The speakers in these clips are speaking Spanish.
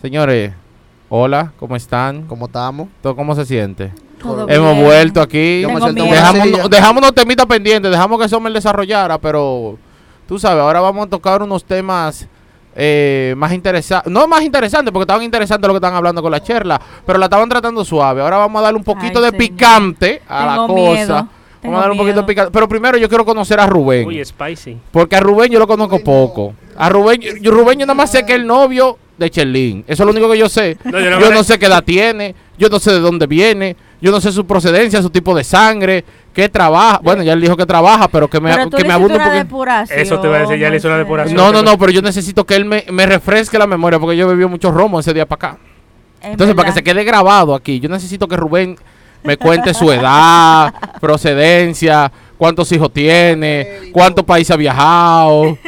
Señores, hola, ¿cómo están? ¿Cómo estamos? ¿Todo ¿Cómo se siente? Todo Hemos bien. vuelto aquí. Dejamos, dejamos unos temitas pendientes, dejamos que Sommer desarrollara, pero tú sabes, ahora vamos a tocar unos temas eh, más interesantes. No más interesantes, porque estaban interesantes lo que estaban hablando con la cherla, pero la estaban tratando suave. Ahora vamos a darle un poquito Ay, de señor. picante a la cosa. miedo, Vamos a darle un poquito de picante. Pero primero yo quiero conocer a Rubén. Uy, spicy. Porque a Rubén yo lo conozco poco. A Rubén, yo, Rubén yo nada más sé que el novio de Cherlin. Eso es lo único que yo sé. No, yo no yo me- no sé qué edad tiene, yo no sé de dónde viene, yo no sé su procedencia, su tipo de sangre, qué trabaja. Bueno, ya él dijo que trabaja, pero que me, Pero tú que me abunde un una Eso te iba a decir, ya le hizo una depuración. No, no, no, pero yo necesito que él me, me refresque la memoria porque yo bebí mucho romo ese día para acá. Es Entonces, para que se quede grabado aquí, yo necesito que Rubén me cuente su edad, procedencia, cuántos hijos tiene, cuántos países ha viajado,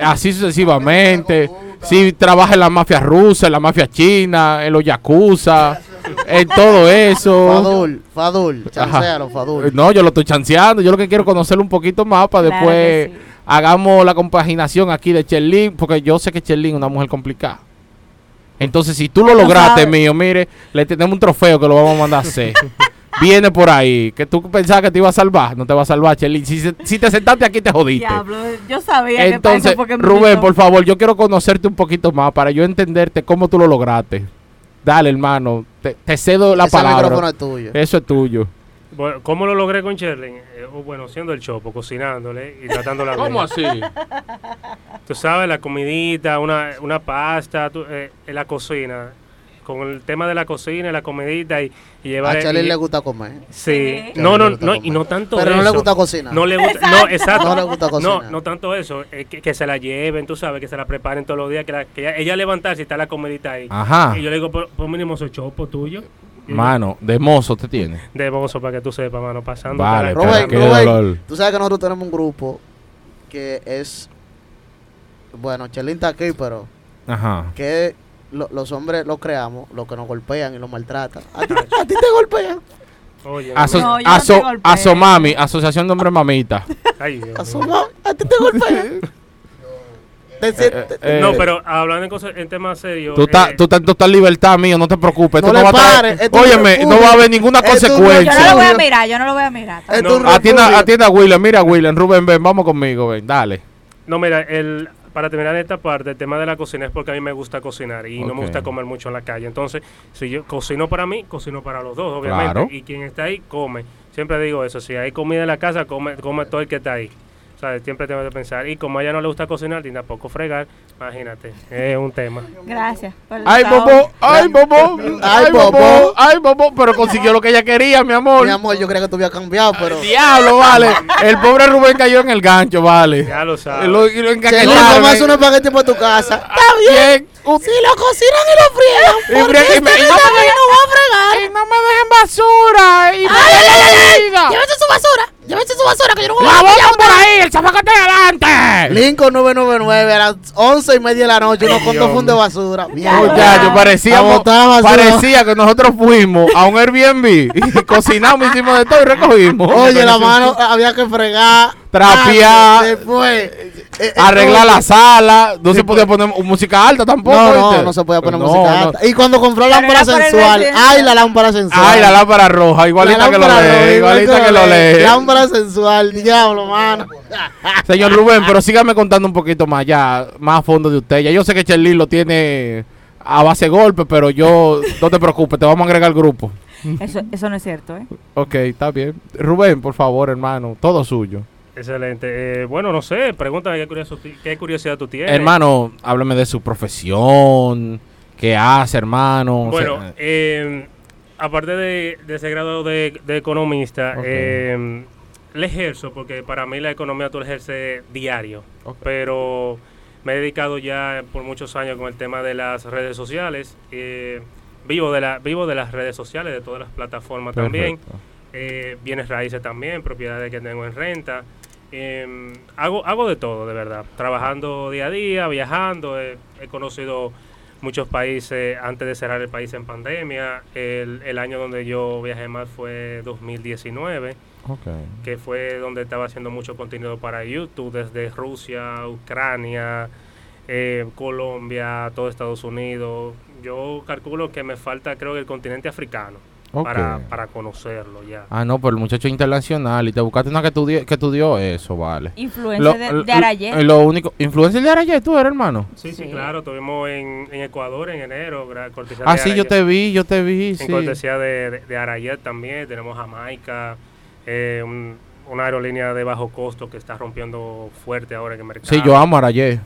así sucesivamente. Si trabaja en la mafia rusa, en la mafia china, en los yakuza, en todo eso. Fadul, Fadul, chancealo, Fadul. No, yo lo estoy chanceando. Yo lo que quiero es conocerlo un poquito más para Claro después sí. hagamos la compaginación aquí de Cherlin, porque yo sé que Cherlin es una mujer complicada. Entonces, si tú lo lograste, mío, mire, le tenemos un trofeo que lo vamos a mandar a hacer. Viene por ahí, que tú pensabas que te iba a salvar, no te va a salvar, Cherlin. Si, se- si te sentaste aquí, te jodiste. Diablo, yo sabía Entonces, que me Rubén, por favor, yo quiero conocerte un poquito más para yo entenderte cómo tú lo lograste. Dale, hermano, te, te cedo la Ese micrófono palabra. es tuyo. Eso es tuyo. Bueno, ¿Cómo lo logré con Sherlin? Eh, oh, bueno, siendo el chopo, cocinándole y tratándola bien. así? Tú sabes, la comidita, una, una pasta, tú, eh, en la cocina. Con el tema de la cocina, la comidita y, y llevar... A Charlie y- le gusta comer. Sí. Sí. No, no, no, comer. y no tanto Pero eso. no le gusta cocinar. No le gusta, no, exacto. No le gusta No, cocinar. no tanto eso, eh, que, que se la lleven, tú sabes, que se la preparen todos los días, que, la- que ella, ella levantarse y está la comidita ahí. Ajá. Y yo le digo, por, por mínimo soy chopo tuyo. Y Mano, de mozo te tiene. De mozo para que tú sepas, mano, pasando. Vale, para- Rubén, qué Rubén, dolor. tú sabes que nosotros tenemos un grupo que es, bueno, Chelín está aquí, pero Ajá. que lo- los hombres lo creamos, los que nos golpean y nos maltratan. A ti, a ti te golpean. Oye, Aso- No, yo no aso-. Asomami, Asociación de Hombres Mamita. ay, Dios mío. Asoma, a ti te golpean. Te sientes- Eh, no, pero hablando en cosas, en temas serios. Tú estás eh, tú estás en total libertad, mío, no te preocupes. No le va a pares, Óyeme, refugio. no va a haber ninguna un Yo no lo consecuencia. voy a mirar, yo no lo voy a mirar. No, Atienda, atienda a William, mira William, Rubén, ven, vamos conmigo, ven, dale. No, mira, el, para terminar esta parte, el tema de la cocina es porque a mí me gusta cocinar y no me gusta comer mucho en la calle. Entonces, si yo cocino para mí, cocino para los dos, obviamente. Claro. Y quien está ahí, come. Siempre digo eso, si hay comida en la casa, come, come todo el que está ahí. Siempre tengo que pensar. Y como a ella no le gusta cocinar, ni tampoco fregar, imagínate, es un tema. Gracias. por el Ay, bobo, ay, bobo, Ay, bobo. ay, bobo, pero consiguió lo que ella quería, mi amor. Mi amor, yo creía que tú habías cambiado, pero... Diablo, vale. El pobre Rubén cayó en el gancho, vale. Ya lo Y sabes. lo, y lo Chelín, encaquetaron. ¿cómo hace un espagueti para tu casa? Está bien. Si lo cocinan y lo frían, Y ¿por fre- qué y me- ustedes y no me también dejen- no va a fregar? Y no me dejen basura. Y me diga. Llévese su basura, llévese su basura, que yo no voy La a botan por ahí, el zapacote adelante. Lincoln 999 a las 11 y media de la noche, unos con dos fundos de basura. Muchachos, parecía, A botar basura. parecía que nosotros fuimos a un Airbnb y cocinamos, hicimos de todo y recogimos. Oye, la mano había que fregar, Trapear. después, eh, eh, Arreglar la sala, no se podía poner música alta tampoco. No, no, se podía poner No, música no. alta. Y cuando compró la lámpara sensual, ay, la lámpara sensual. Ay, la lámpara roja, igualita que lo lee, igualita que lo lee. Lámpara sensual, diablo, mano. Señor Rubén, pero sígame contando un poquito más ya, más a fondo de usted. Ya yo sé que Cherlin lo tiene a base de golpe, pero yo, no te preocupes, te vamos a agregar al grupo. Eso, eso no es cierto, ¿eh? Ok, está bien. Rubén, por favor, hermano, todo suyo. Excelente. Eh, bueno, no sé, pregúntame qué, curioso qué curiosidad tú tienes. Hermano, háblame de su profesión, qué hace, hermano. Bueno, O sea, eh, aparte de, de ese grado de, de economista, Ok. eh, le ejerzo, porque para mí la economía tú la ejerces diario, pero me he dedicado ya por muchos años con el tema de las redes sociales. eh, vivo, de la, vivo de las redes sociales, de todas las plataformas también. perfecto. eh, bienes raíces también, propiedades que tengo en renta. Eh, hago, hago de todo, de verdad. Trabajando día a día, viajando. eh, he conocido muchos países antes de cerrar el país en pandemia. El, el año donde yo viajé más fue 2019, Ok. que fue donde estaba haciendo mucho contenido para YouTube, desde Rusia, Ucrania, eh, Colombia, todo Estados Unidos. Yo calculo que me falta, creo que el continente africano Para, para conocerlo ya. Ah, no, pero el muchacho internacional y te buscaste una que estudió, que estudió eso, vale. Influencia Lo, de, de Arayé. lo único, influencer de Arayé, tú eres hermano. Sí, sí, Sí. claro, estuvimos en, en Ecuador en enero, cortesía Ah, de sí, yo Arayet. te vi, yo te vi, En sí. cortesía de, de, de Arayet también, tenemos Jamaica, eh, un- una aerolínea de bajo costo que está rompiendo fuerte ahora en el mercado. Sí, yo amo a Arayé.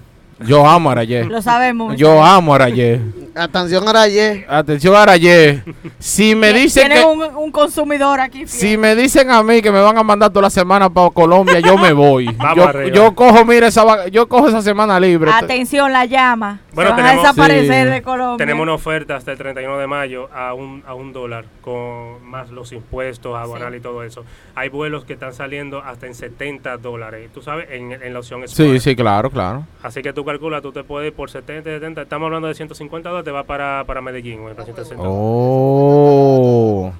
Yo amo a Arayé. Lo sabemos. Yo amo a Arayé. Atención Arayé. Atención Arayé. Si me dicen que un, un consumidor aquí. fiel. si me dicen a mí que me van a mandar toda la semana para Colombia, yo me voy. Vamos yo, arriba. yo cojo, mira esa yo cojo esa semana libre. Atención, la llama. Bueno, Se van a tenemos- desaparecer Sí. de Colombia. Tenemos una oferta hasta el 31 de mayo a un, a un dólar, con más los impuestos, aduanal Sí. y todo eso. Hay vuelos que están saliendo hasta en 70 dólares, tú sabes, en, en la opción Sí, Smart. sí, claro, claro. Así que tú calculas, tú te puedes ir por 70, 70, estamos hablando de 150 dólares, te va para, para Medellín, o en 160 Oh.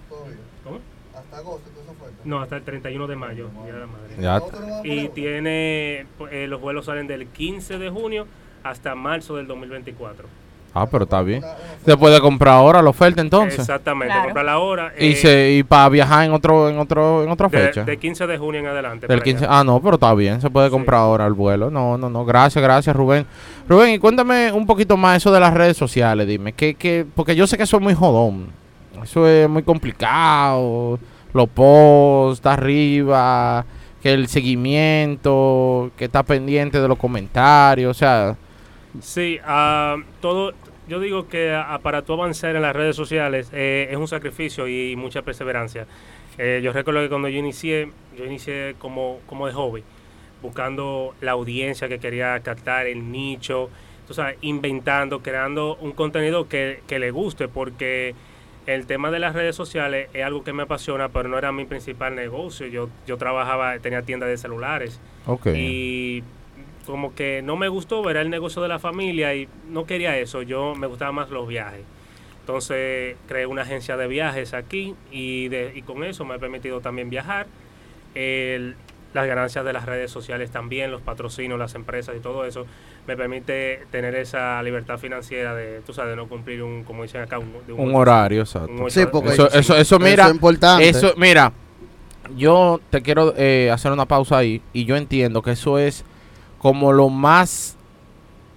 ¿Cómo? Hasta agosto. No, hasta el 31 de mayo, Día de la madre. Ya. Y tiene, eh, los vuelos salen del 15 de junio hasta marzo del 2024. Ah, pero está bien. Se puede comprar ahora la oferta entonces. Exactamente, Claro. comprar la hora. Y eh, se y para viajar en otro en otro en otra de, fecha. de 15 de junio en adelante. Del para 15. allá. Ah, no, pero está bien, se puede Sí. comprar ahora el vuelo. No, no, no, gracias, gracias, Rubén. Rubén, y cuéntame un poquito más eso de las redes sociales, dime, que que porque yo sé que eso es muy jodón. Eso es muy complicado. Los posts, arriba, que el seguimiento, que está pendiente de los comentarios, o sea, Sí, ah, todo. Yo digo que ah, para tú avanzar en las redes sociales eh, es un sacrificio y mucha perseverancia. Eh, yo recuerdo que cuando yo inicié, yo inicié como, como de hobby, buscando la audiencia que quería captar, el nicho, tú sabes, inventando, creando un contenido que, que le guste, porque el tema de las redes sociales es algo que me apasiona, pero no era mi principal negocio. Yo, yo trabajaba, tenía tienda de celulares. ok. Y como que no me gustó ver el negocio de la familia y no quería eso, yo me gustaban más los viajes. Entonces creé una agencia de viajes aquí y, de, y con eso me ha permitido también viajar. El- las ganancias de las redes sociales también, los patrocinios, las empresas y todo eso, me permite tener esa libertad financiera de, tú sabes, de no cumplir un, como dicen acá, un, de un horario, exacto. un Sí, porque Eso, eso, eso, mira, Eso es importante. Eso, mira, yo te quiero eh, hacer una pausa ahí y yo entiendo que eso es como lo más,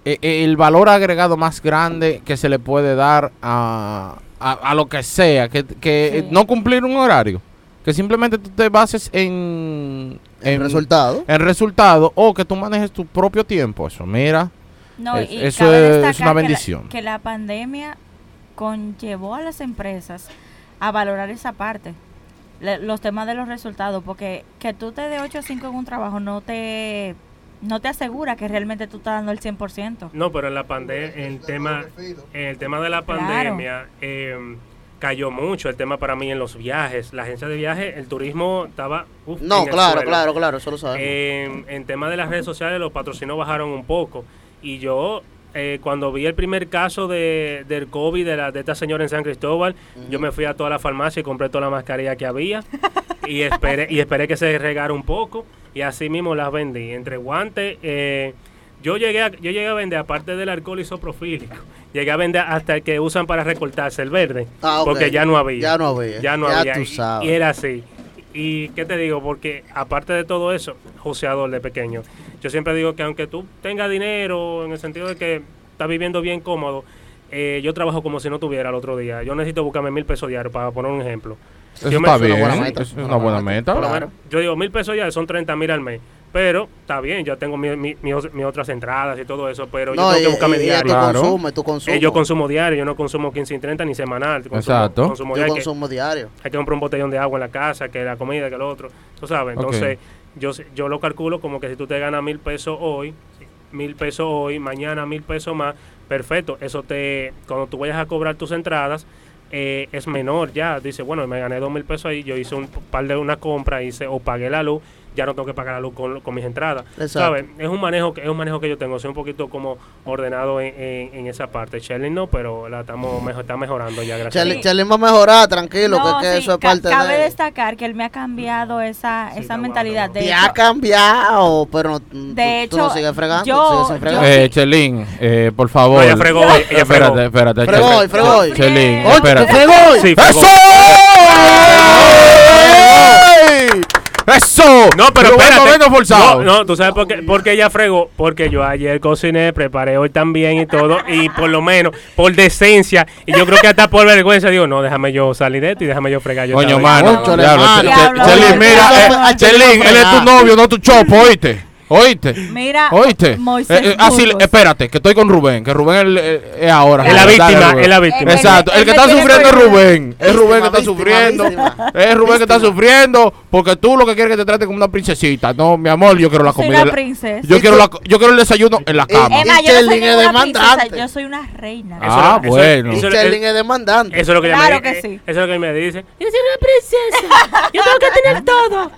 eh, eh, el valor agregado más grande que se le puede dar a, a, a lo que sea, que, que Sí. no cumplir un horario, que simplemente tú te bases en, el resultado. en resultado o que tú manejes tu propio tiempo. Eso, mira, No, Es- y eso es una que la- bendición. Que la, pandemia conllevó a las empresas a valorar esa parte, le- los temas de los resultados, porque que tú te de 8 a 5 en un trabajo no te no te asegura que realmente tú estás dando el 100%. No, pero en la pandemia, en el tema, en el tema de la Claro. pandemia, eh, cayó mucho el tema para mí en los viajes. La agencia de viajes, el turismo estaba... uf, No, claro, suelo. claro, claro, eso lo sabemos. En, en tema de las redes sociales, los patrocinios bajaron un poco. Y yo, eh, cuando vi el primer caso de, del COVID de, la, de esta señora en San Cristóbal, yo me fui a toda la farmacia y compré toda la mascarilla que había. y esperé y esperé que se regara un poco. Y así mismo las vendí. Entre guantes, eh, yo, llegué a, yo llegué a vender, aparte del alcohol isopropílico, llegué a vender hasta el que usan para recortarse, el verde. Ah. Porque ya no había. Ya no había. Ya no Ya había. tú y- sabes. Y, era así. Y qué te digo, porque aparte de todo eso, joseador de pequeño, yo siempre digo que aunque tú tengas dinero, en el sentido de que estás viviendo bien cómodo, eh, yo trabajo como si no tuviera el otro día. Yo necesito buscarme mil pesos diarios, para poner un ejemplo. Eso Yo me- está es una bien, buena meta, eso es una buena meta. Claro. yo digo, mil pesos diarios son 30 mil al mes. Pero está bien, yo tengo mi- mi- mis otras entradas y todo eso, pero yo no, tengo y, que buscarme y- y diario. Claro. consumo. Eh, yo consumo diario, yo no consumo 15 y 30 ni semanal. consumo- Exacto. consumo Yo diario, que- consumo diario. hay que comprar un botellón de agua en la casa, que la comida, que lo otro. Tú sabes, entonces yo, yo lo calculo como que si tú te ganas mil pesos hoy, mil pesos hoy, mañana mil pesos más, perfecto. Eso te, cuando tú vayas a cobrar tus entradas, eh, es menor ya. Dice, bueno, me gané dos mil pesos ahí, yo hice un par de una compra, hice o pagué la luz, ya no tengo que pagar la luz con, con mis entradas. Exacto. ¿Sabes? Es un manejo que es un manejo que yo tengo, soy un poquito como ordenado en, en- en esa parte. Shelly no, pero la estamos mejor, está mejorando ya, gracias. Dios. Chelín va a mejorar, tranquilo, No, que, que sí, eso es ca- parte cabe de... destacar que él me ha cambiado esa, Sí, esa mentalidad. guapo, De Ya ha hecho, cambiado, pero no- tú, De tú no hecho, sigues fregando, yo- sigues fregar. yo- Eh, Chelín, eh, por favor. No, ella fregó ella fregó. Espérate, espérate. Fregó fregó. Chelín, espérate. ¿tú fregó? Sí, fregó. ¡Eso! ¡Eso! No, pero Rubén espérate. Forzado. No, no, tú sabes por qué, por qué ella fregó. Porque yo ayer cociné, preparé hoy también y todo. Y por lo menos, por decencia, y yo creo que hasta por vergüenza, digo, no, déjame yo salir de esto y déjame yo fregar yo. Coño, mano. Chelín, mira. Chelín, él es tu novio, no tu chopo, oíste. Oíste. mira, Oíste. Moisés Eh, eh, así, Burgos. espérate, que estoy con Rubén, que Rubén el- eh, es ahora. Es la víctima, es la víctima. Exacto, el que está sufriendo es. Rubén. Es Rubén que está Víctima, sufriendo. víctima. Es Rubén que está sufriendo porque tú lo que quieres es que te trate como una princesita. No, mi amor, yo quiero la comida. Yo quiero, la, yo quiero el desayuno en la cama. Yo no soy una reina. Ah, bueno. Eso- es demandante. Eso es lo que ella Claro me que eh, sí. Eso es lo que me dice. Yo soy una princesa. Yo tengo que tener todo.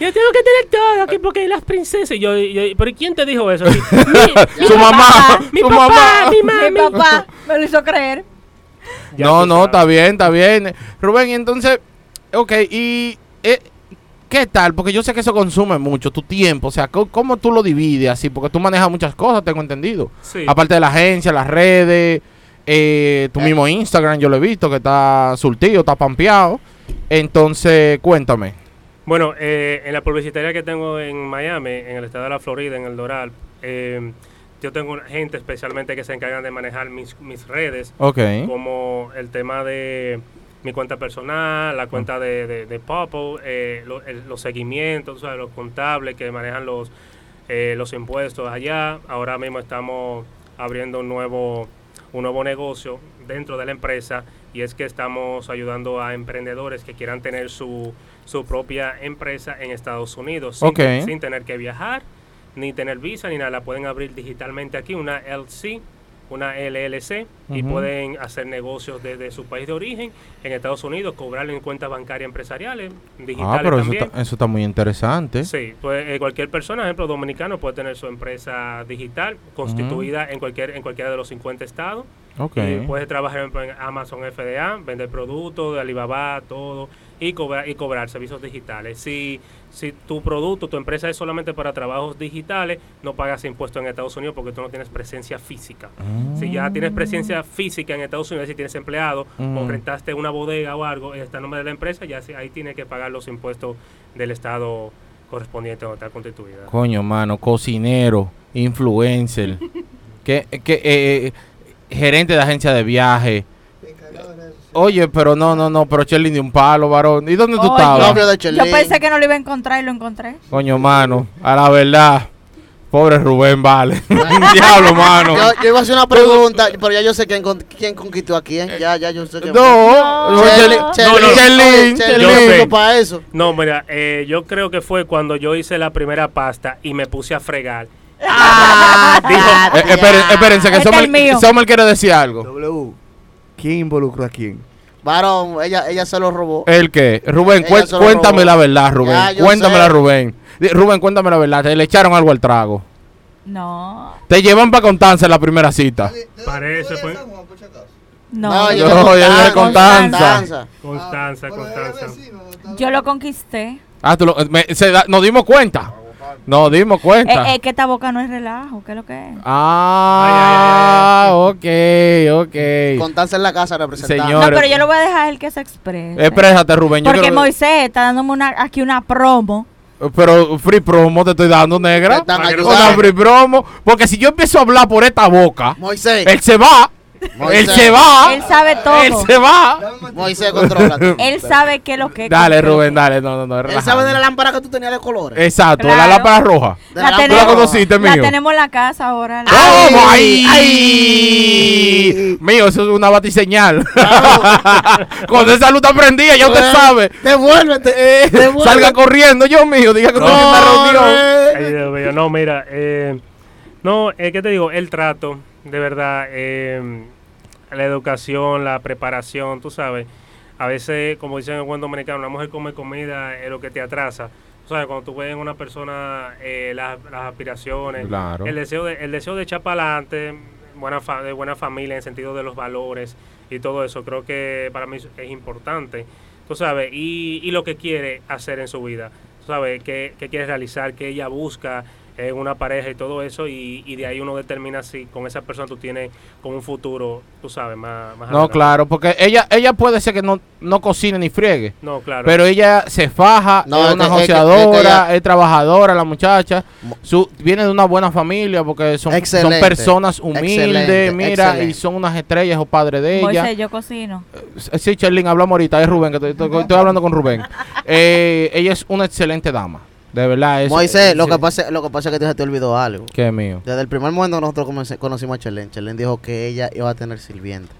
Yo, tengo que tener todo aquí porque las princesas. Y yo, pero ¿y quién te dijo eso? Mi, mi- Su mamá, mi su papá, mamá. mi Mi mami. papá me lo hizo creer. Ya no, no, sabes. está bien, está bien. Rubén, y entonces, ok, y eh, ¿qué tal? Porque yo sé que eso consume mucho, tu tiempo, o sea, ¿cómo, cómo tú lo divides así? Porque tú manejas muchas cosas, tengo entendido. Sí. Aparte de la agencia, las redes, eh, tu Eh. mismo Instagram, yo lo he visto, que está surtido, está pampeado. Entonces, cuéntame. Bueno, eh, en la publicitaria que tengo en Miami, en el estado de la Florida, en el Doral, eh, yo tengo gente especialmente que se encargan de manejar mis, mis redes, Ok. como el tema de mi cuenta personal, la cuenta de, de, de Popple, eh, lo- el- los seguimientos, o sea, los contables que manejan los, eh, los impuestos allá. Ahora mismo estamos abriendo un nuevo, un nuevo negocio dentro de la empresa y es que estamos ayudando a emprendedores que quieran tener su, su propia empresa en Estados Unidos sin, sin tener que viajar, ni tener visa, ni nada. La pueden abrir digitalmente aquí, una LC, una LLC, y pueden hacer negocios desde su país de origen en Estados Unidos, cobrarle en cuentas bancarias empresariales, digitales Ah, pero eso también. está, eso está muy interesante. Sí, pues eh, cualquier persona, ejemplo dominicano, puede tener su empresa digital constituida en cualquier en cualquiera de los 50 estados. Y puedes trabajar en Amazon FDA, vender productos de Alibaba, todo, y cobrar, y cobrar servicios digitales. Si, si tu producto, tu empresa es solamente para trabajos digitales, no pagas impuestos en Estados Unidos porque tú no tienes presencia física. Si ya tienes presencia física en Estados Unidos, si tienes empleado o Mm. rentaste una bodega o algo, está el nombre de la empresa, ya ahí tienes que pagar los impuestos del estado correspondiente donde está constituida. Coño, mano, cocinero, influencer, que, que, eh, gerente de agencia de viaje. Oye, pero no, no, no, pero Chelín de un palo, varón. ¿Y dónde tú estabas? Yo pensé que no lo iba a encontrar y lo encontré. Coño, mano, a la verdad, pobre Rubén, vale. Diablo, mano. Yo, yo iba a hacer una pregunta, pero ya yo sé quién, con- quién conquistó a quién. Ya, ya yo sé quién. No, No. Chelín, No, Chelín, no. Chelín, para eso. No, mira, eh, yo creo que fue cuando yo hice la primera pasta y me puse a fregar. Ah, Eh, ya. esperen- espérense, que Este es el Sommer, mío. Sommer quiere decir algo. W. ¿Quién involucró a quién? Varón, ella, ella se lo robó. ¿El qué? Rubén, cuéntame robó. la verdad, Rubén. Ya, yo Cuéntamela, sé. Rubén. Rubén, cuéntame la verdad. Te le echaron algo al trago. No, Te llevan para Constanza en la primera cita. Parece, pues. no. yo No, es de Constanza. Constanza. Constanza, Constanza. Yo lo conquisté. Ah, tú lo- me- se da- nos dimos cuenta. Nos dimos cuenta. Es que esta boca no es relajo, ¿qué es lo que es? Ah, ok, ok. Constanza en la casa representando. Señor. No, pero yo lo voy a dejar el que se exprese. Exprésate, Rubén. Yo Porque Moisés está dándome una, aquí una promo. Pero free promo te estoy dando, negra. No Una free promo. Porque si yo empiezo a hablar por esta boca, Moisés, él se va. Moisés. Él se va. Él sabe todo. Él se va. Moisés, controla. Él sabe qué es lo que es. Dale. Rubén, dale. No, no, no. Él sabe de la lámpara que tú tenías de colores. Exacto, la Claro. lámpara roja. De La tenemos, ¿Tú la conociste, la mío? tenemos en la casa ahora. la- Ay, ¿Cómo? ¡Ay! ay. Mío, eso es una batiseñal. Cuando esa luz está prendida, ya usted sabe. Devuélvete. Eh, devuélvete. salga corriendo, yo mío, diga que estoy en una reunión. Corre. Ay, Dios mío, no, mira, eh, no, eh, ¿qué te digo? El trato, de verdad, eh, la educación, la preparación, tú sabes. a veces, como dicen en el buen dominicano, una mujer come comida es lo que te atrasa. O sea, cuando tú ves en una persona eh, las, las aspiraciones, Claro. el deseo de, el deseo de echar para adelante, buena fa- de buena familia en el sentido de los valores y todo eso, creo que para mí es importante, tú sabes, y, y lo que quiere hacer en su vida, tú sabes, qué, qué quiere realizar, qué ella busca en una pareja y todo eso, y, y de ahí uno determina si con esa persona tú tienes con un futuro, tú sabes, más, más No, adelante. claro, porque ella ella puede ser que no, no cocine ni friegue. No, claro. Pero ella se faja, No, es una que- es que- joseadora, es que es trabajadora la muchacha. Su, viene de una buena familia porque son, son personas humildes, excelente, mira, y excelente. son unas estrellas o padres de ella. Moisés, yo cocino. Eh, Sí, Charlene, hablamos ahorita, es Rubén, que estoy, estoy- estoy hablando con Rubén. Eh, ella es una excelente dama, de verdad. Es, Moisés, lo sí. que pasa, lo que pasa es que se te olvidó algo. Que es mío. Desde el primer momento que nosotros comencé- conocimos a Chelén, Chelén dijo que ella iba a tener sirviente.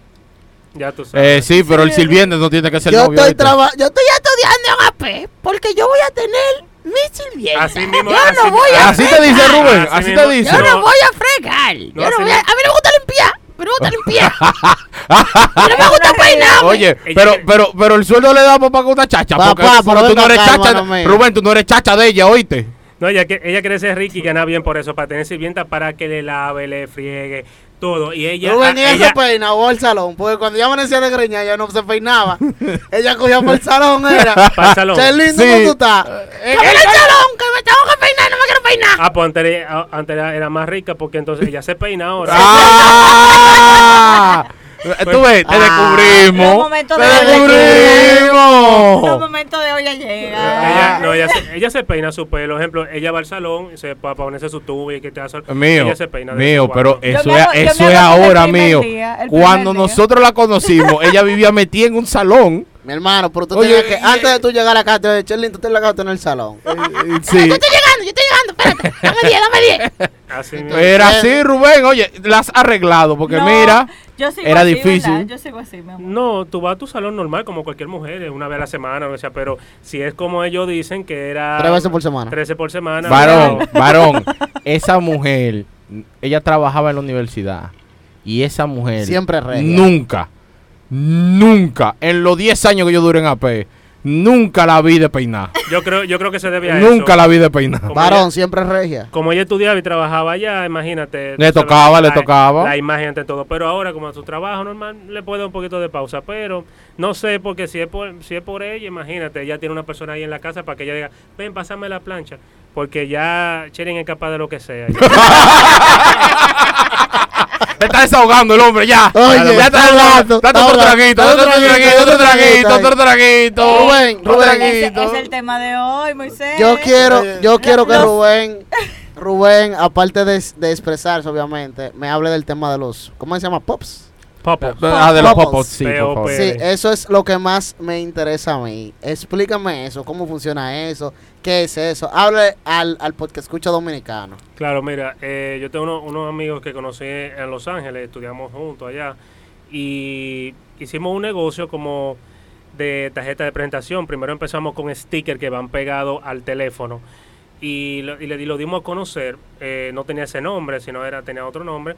ya tú sabes. Eh, sí, pero el sirviente no tiene que ser Yo novio. estoy, yo estoy estudiando en AP porque yo voy a tener mi sirviente. Así mismo. Yo así, no voy a Así te dice Rubén, así te dice. Yo no voy a fregar. No, yo no voy a, a mí no me mí no me gusta limpiar. a mí no me gusta peinar. Oye, pero, que- pero, pero el sueldo le da para una chacha. Papá, porque, pero pero tú no eres acá, chacha. hermano mío. Rubén, tú no eres chacha de ella, oíste. No, ella, que- ella quiere ser rica y ganar bien por eso, para tener sirvienta para que le lave, le friegue, todo. Y ella. Rubén a- ella ella- se peina o al salón, porque cuando ya amanecía de greña ella no se peinaba. ella cogía para el salón, era. Para el salón. Qué lindo Sí. ¿cómo tú estás. Eh, ¡Dame el salón, que me tengo que peinar, no me quiero peinar! Ah, pues antes, era- antes era, era más rica porque entonces ella se peina ahora. ¡Ah! Tú ves, te Ah. descubrimos. Los momentos Te de hoy Los descubrimos. momentos de hoy ya llegan. Ella, no, ella, se, ella se peina su pelo. Ejemplo, ella va al salón y se para ponerse su tubo y que te hace. Mío, ella se peina mío, pero. Yo eso es, hago- eso es ahora, mío. día, Cuando día. nosotros la conocimos, ella vivía metida en un salón. Mi hermano, pero tú Oye, tenías que, y- antes de tú llegar a la casa, de Chelín, tú te la acabas en el salón. Sí. llegando, yo estoy llegando, espérate. Dame 10, dame 10. Así mismo. Era así, Rubén. Oye, las has arreglado porque No, mira, yo sigo era así, difícil. ¿verdad? Yo sigo así, mi amor. No, tú vas a tu salón normal como cualquier mujer, eh, una vez a la semana, o sea, pero si es como ellos dicen que era Tres veces por semana. 13 por semana. varón, pero- varón, esa mujer, ella trabajaba en la universidad y esa mujer Siempre regia. nunca, nunca, en los 10 años que yo duré en AP, nunca la vi de peinar. Yo creo, yo creo que se debe a Nunca eso. la vi de peinar. Como Varón, ella- siempre regia. Como ella estudiaba y trabajaba allá, imagínate. Le tú sabes, tocaba, le la- tocaba. La imagen ante todo. Pero ahora, como a su trabajo normal, le puede dar un poquito de pausa. Pero no sé, porque si es por, si es por ella, imagínate, ella tiene una persona ahí en la casa para que ella diga, ven, pásame la plancha. Porque ya Cheren es capaz de lo que sea. Te está desahogando el hombre, ya. Oye, ya está hablando, Date está otro traguito, Date otro traguito, otro traguito, otro traguito. Rubén, Rubén. Ese es el tema de hoy, Moisés. Yo quiero, yo quiero que Rubén, Rubén, aparte de, de expresarse, obviamente, me hable del tema de los, ¿cómo se llama? Pops. Popo. Ah, de los Popples. popos, sí, por favor. P.O.P. Sí, eso es lo que más me interesa a mí. Explícame eso, cómo funciona eso, qué es eso. Hable al, al podcast escucha dominicano. Claro, mira, eh, yo tengo uno- unos amigos que conocí en Los Ángeles, estudiamos juntos allá y hicimos un negocio como de tarjeta de presentación. Primero empezamos con stickers que van pegados al teléfono y lo, y le, y lo dimos a conocer. Eh, no tenía ese nombre, sino era tenía otro nombre.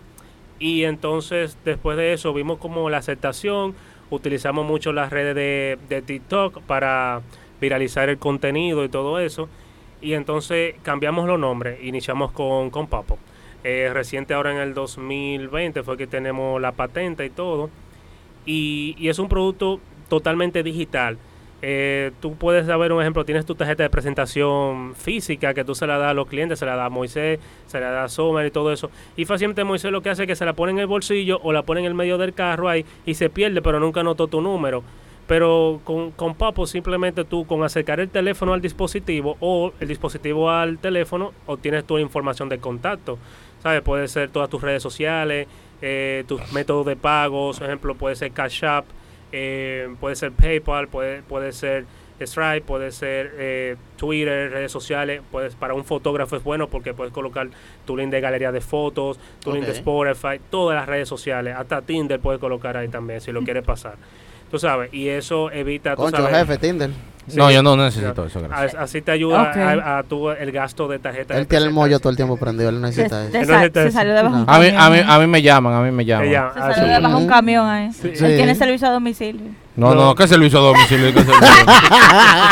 Y entonces después de eso vimos como la aceptación, utilizamos mucho las redes de, de TikTok para viralizar el contenido y todo eso. Y entonces cambiamos los nombres, iniciamos con, con Papo. Eh, reciente ahora en el 2020 fue que tenemos la patente y todo. Y, y es un producto totalmente digital. Eh, tú puedes saber un ejemplo, tienes tu tarjeta de presentación física que tú se la das a los clientes, se la da a Moisés, se la da a Sommer y todo eso. Y fácilmente Moisés lo que hace es que se la pone en el bolsillo o la pone en el medio del carro ahí y se pierde, pero nunca anotó tu número. Pero con, con Papo simplemente tú con acercar el teléfono al dispositivo o el dispositivo al teléfono obtienes tu información de contacto. ¿Sabes? Puede ser todas tus redes sociales, eh, tus métodos de pagos, por ejemplo, puede ser Cash App, eh, puede ser PayPal, puede, puede ser Stripe, puede ser eh, Twitter, redes sociales. Puedes, para un fotógrafo es bueno porque puedes colocar tu link de galería de fotos, tu link de. Spotify, todas las redes sociales, hasta Tinder puedes colocar ahí también si lo quieres pasar. Tú sabes, y eso evita, tú Concho, sabes, jefe, Tinder. Sí. No, yo no necesito eso, a- gracias. así te ayuda Ok. a, a tu, el gasto de tarjeta. Él tiene el mollo todo el tiempo prendido, él necesita se eso. Sa- se salió debajo de un A mí, camión. a mí, ¿eh? a mí me llaman, a mí me llaman. Se ah, salió sí. debajo de un camión ahí. Sí. Él Sí. tiene servicio a domicilio. No, no, No. no, que servicio a domicilio.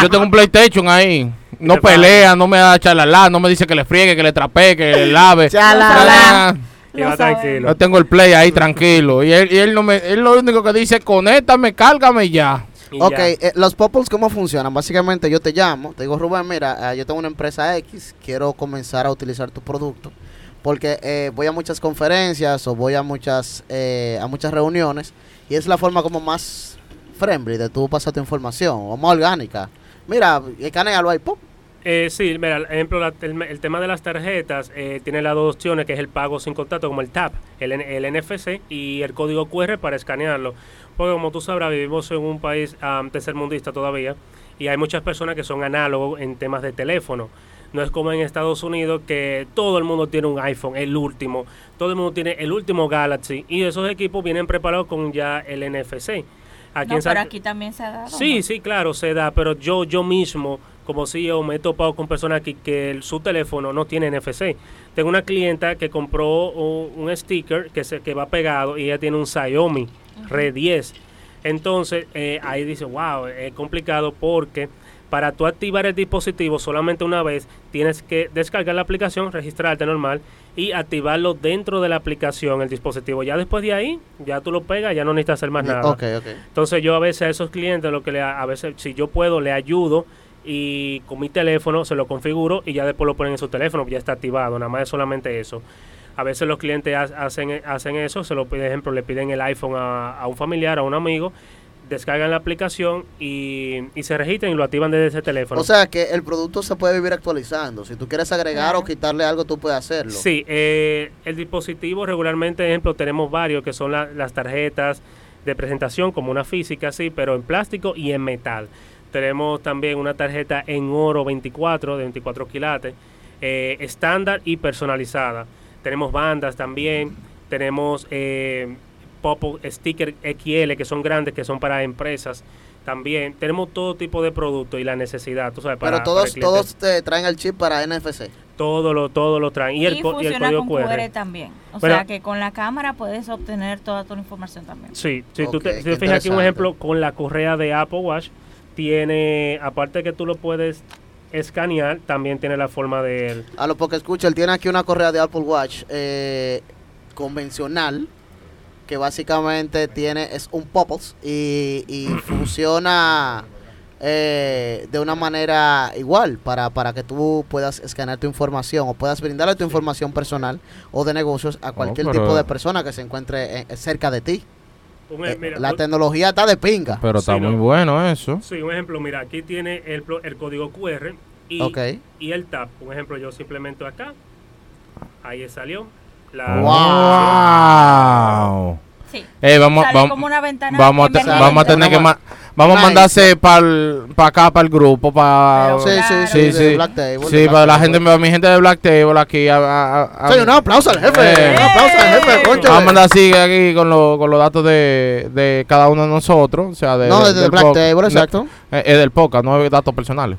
Yo tengo un PlayStation ahí. No ¿Qué pelea, no me da charlalá, no me dice que le friegue, que le trapee, que le lave. Chalala. Y va Lo tranquilo. Yo tengo el play ahí tranquilo. Y él, y él no me, él lo único que dice, conéctame, cárgame ya. Y Ok, ya. eh, los pop-ups, ¿cómo funcionan? Básicamente yo te llamo, te digo, Rubén, mira, eh, yo tengo una empresa X, quiero comenzar a utilizar tu producto, porque eh, voy a muchas conferencias o voy a muchas, eh, a muchas reuniones, y es la forma como más friendly de tú pasar tu información, o más orgánica. Mira, escanealo ahí, pop. Eh, sí, mira, ejemplo, la- el, el tema de las tarjetas eh, tiene las dos opciones, que es el pago sin contacto, como el TAP, el, el NFC y el código QR para escanearlo. Porque como tú sabrás, vivimos en un país um, tercermundista todavía y hay muchas personas que son análogos en temas de teléfono. No es como en Estados Unidos que todo el mundo tiene un iPhone, el último, todo el mundo tiene el último Galaxy y esos equipos vienen preparados con ya el NFC. Aquí No, pero aquí también se dado. Sí, ¿no? sí, claro, se da, pero yo yo mismo, como CEO, me he topado con personas aquí que el- su teléfono no tiene NFC. Tengo una clienta que compró un, un sticker que se que va pegado y ella tiene un Xiaomi Red 10. Entonces, eh, ahí dice, wow, es complicado porque para tú activar el dispositivo solamente una vez tienes que descargar la aplicación, registrarte normal y activarlo dentro de la aplicación, el dispositivo. Ya después de ahí, ya tú lo pegas, ya no necesitas hacer más nada. Entonces yo a veces a esos clientes lo que le a veces si yo puedo le ayudo y con mi teléfono se lo configuro y ya después lo ponen en su teléfono, ya está activado, nada más es solamente eso. A veces los clientes ha- hacen hacen eso, se lo piden, ejemplo, le piden el iPhone a, a un familiar, a un amigo, descargan la aplicación y, y se registran y lo activan desde ese teléfono. O sea que el producto se puede vivir actualizando. Si tú quieres agregar o quitarle algo, tú puedes hacerlo. Sí, eh, el dispositivo regularmente, ejemplo, tenemos varios que son la- las tarjetas de presentación, como una física, sí, pero en plástico y en metal. Tenemos también una tarjeta en oro 24, de 24 quilates, eh, estándar y personalizada. Tenemos bandas también, tenemos eh, pop sticker XL, que son grandes, que son para empresas. También tenemos todo tipo de productos y la necesidad, tú sabes, para, Pero todos, todos te traen el chip para NFC. todo lo, todo lo traen. Y, Y, el, y el código con QR. QR también. O Bueno. sea que con la cámara puedes obtener toda tu información también. Sí, si tú Ok, te, si te fijas aquí un ejemplo con la correa de Apple Watch, tiene, aparte de que tú lo puedes escanear, también tiene la forma de... A lo porque escucha, él tiene aquí una correa de Apple Watch eh, convencional que básicamente tiene es un pop-ups y, y funciona eh, de una manera igual para, para que tú puedas escanear tu información o puedas brindarle tu información personal o de negocios a cualquier tipo de persona que se encuentre eh, cerca de ti. Un, Eh, mira, la tú- tecnología está de pinga. Pero está Sí, muy no. bueno eso. sí, un ejemplo, mira, aquí tiene el, el código QR y, y el tap. Un ejemplo, yo simplemente acá, ahí salió. La, Wow. Sí. Eh, vamos, Sale vamos, como una ventana vamos, a te- vamos a tener que ma- vamos a mandarse para acá, para el grupo, para... Sí, sí, Claro. sí, Sí. Black Table, Sí, para la gente, mi gente de Black Table aquí. A, a- a- Sí, un aplauso al jefe. Eh. Un aplauso al jefe, concho. Vamos a mandar así aquí con, lo- con los datos de, de cada uno de nosotros. O sea, de, No, de- desde Black Table, exacto. eh, Es del podcast, no es datos personales.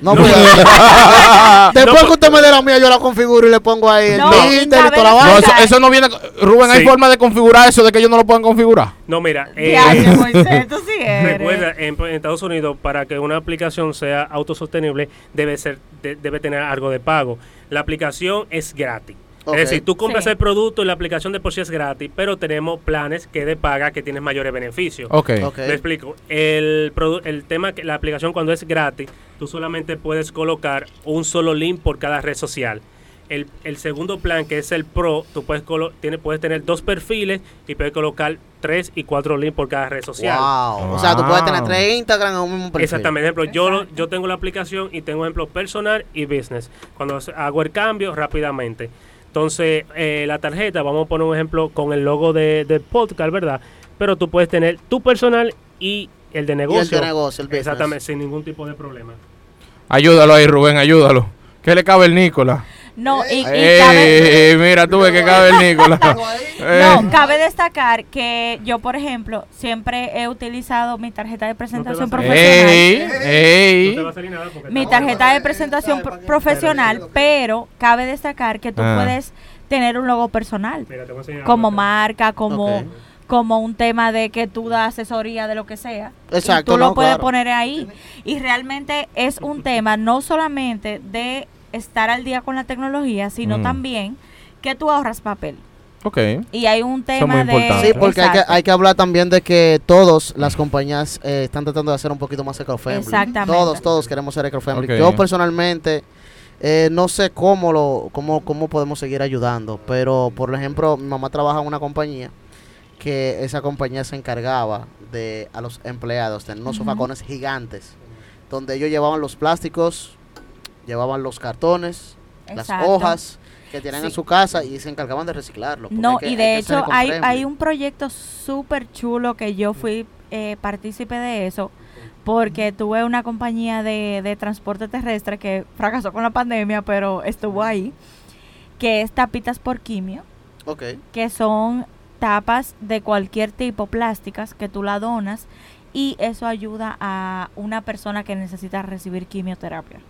No, pues, Después que usted me dé la mía, yo la configuro y le pongo ahí el No, Tinder y toda la Ay, No, vaina. eso, eso no viene. Rubén, hay Sí. forma de configurar eso, de que ellos no lo pueden configurar. no, mira, eh, Diario, Moisés, tú sí eres. Recuerda, en, en Estados Unidos, para que una aplicación sea autosostenible, debe ser de- debe tener algo de pago. La aplicación es gratis. Es decir, tú compras Sí. el producto y la aplicación de por sí es gratis, pero tenemos planes que de paga que tienes mayores beneficios. Ok. Ok. Me explico. El, el tema que la aplicación cuando es gratis, tú solamente puedes colocar un solo link por cada red social. El, el segundo plan, que es el Pro, tú puedes, colo- tiene, puedes tener dos perfiles y puedes colocar tres y cuatro links por cada red social. Wow. O sea, tú puedes tener tres Instagram en un mismo perfil. Exactamente, ejemplo, yo, Exacto. yo tengo la aplicación y tengo ejemplo personal y business. Cuando hago el cambio rápidamente. Entonces, eh, la tarjeta, vamos a poner un ejemplo con el logo de, de podcast, ¿verdad? Pero tú puedes tener tu personal y el de Y el negocio. de negocio, el business. Exactamente, sin ningún tipo de problema. Ayúdalo ahí, Rubén, ayúdalo. ¿Qué le cabe el Nicolás? No, y, y Ey, cabe, mira, tú ves que cabe el Nicolás. No, cabe destacar que yo, por ejemplo, siempre he utilizado mi tarjeta de presentación profesional. ey, ey. mi tarjeta de presentación pro- profesional, pero cabe destacar que tú Ah. puedes tener un logo personal, Mira, te voy a enseñar como marca, como como un tema de que tú das asesoría de lo que sea. Exacto, Y tú lo no, puedes claro. poner ahí. Y realmente es un tema no solamente de estar al día con la tecnología, sino Mm. también que tú ahorras papel. Ok. Y hay un muy tema de... Sí, porque hay que, hay que hablar también de que todos las compañías eh, están tratando de hacer un poquito más eco-friendly. Exactamente. Todos, todos queremos ser eco-friendly. Yo personalmente eh, no sé cómo lo cómo, cómo podemos seguir ayudando, pero por ejemplo, mi mamá trabaja en una compañía que esa compañía se encargaba de a los empleados tener unos Ujú. sofacones gigantes donde ellos llevaban los plásticos, llevaban los cartones, las hojas que tienen en su casa y se encargaban de reciclarlo. No, que- y de hecho hay, un proyecto súper chulo que yo fui eh, partícipe de eso, porque tuve una compañía de, de transporte terrestre que fracasó con la pandemia, pero estuvo ahí, que es Tapitas por Quimio, que son tapas de cualquier tipo plásticas que tú la donas y eso ayuda a una persona que necesita recibir quimioterapia.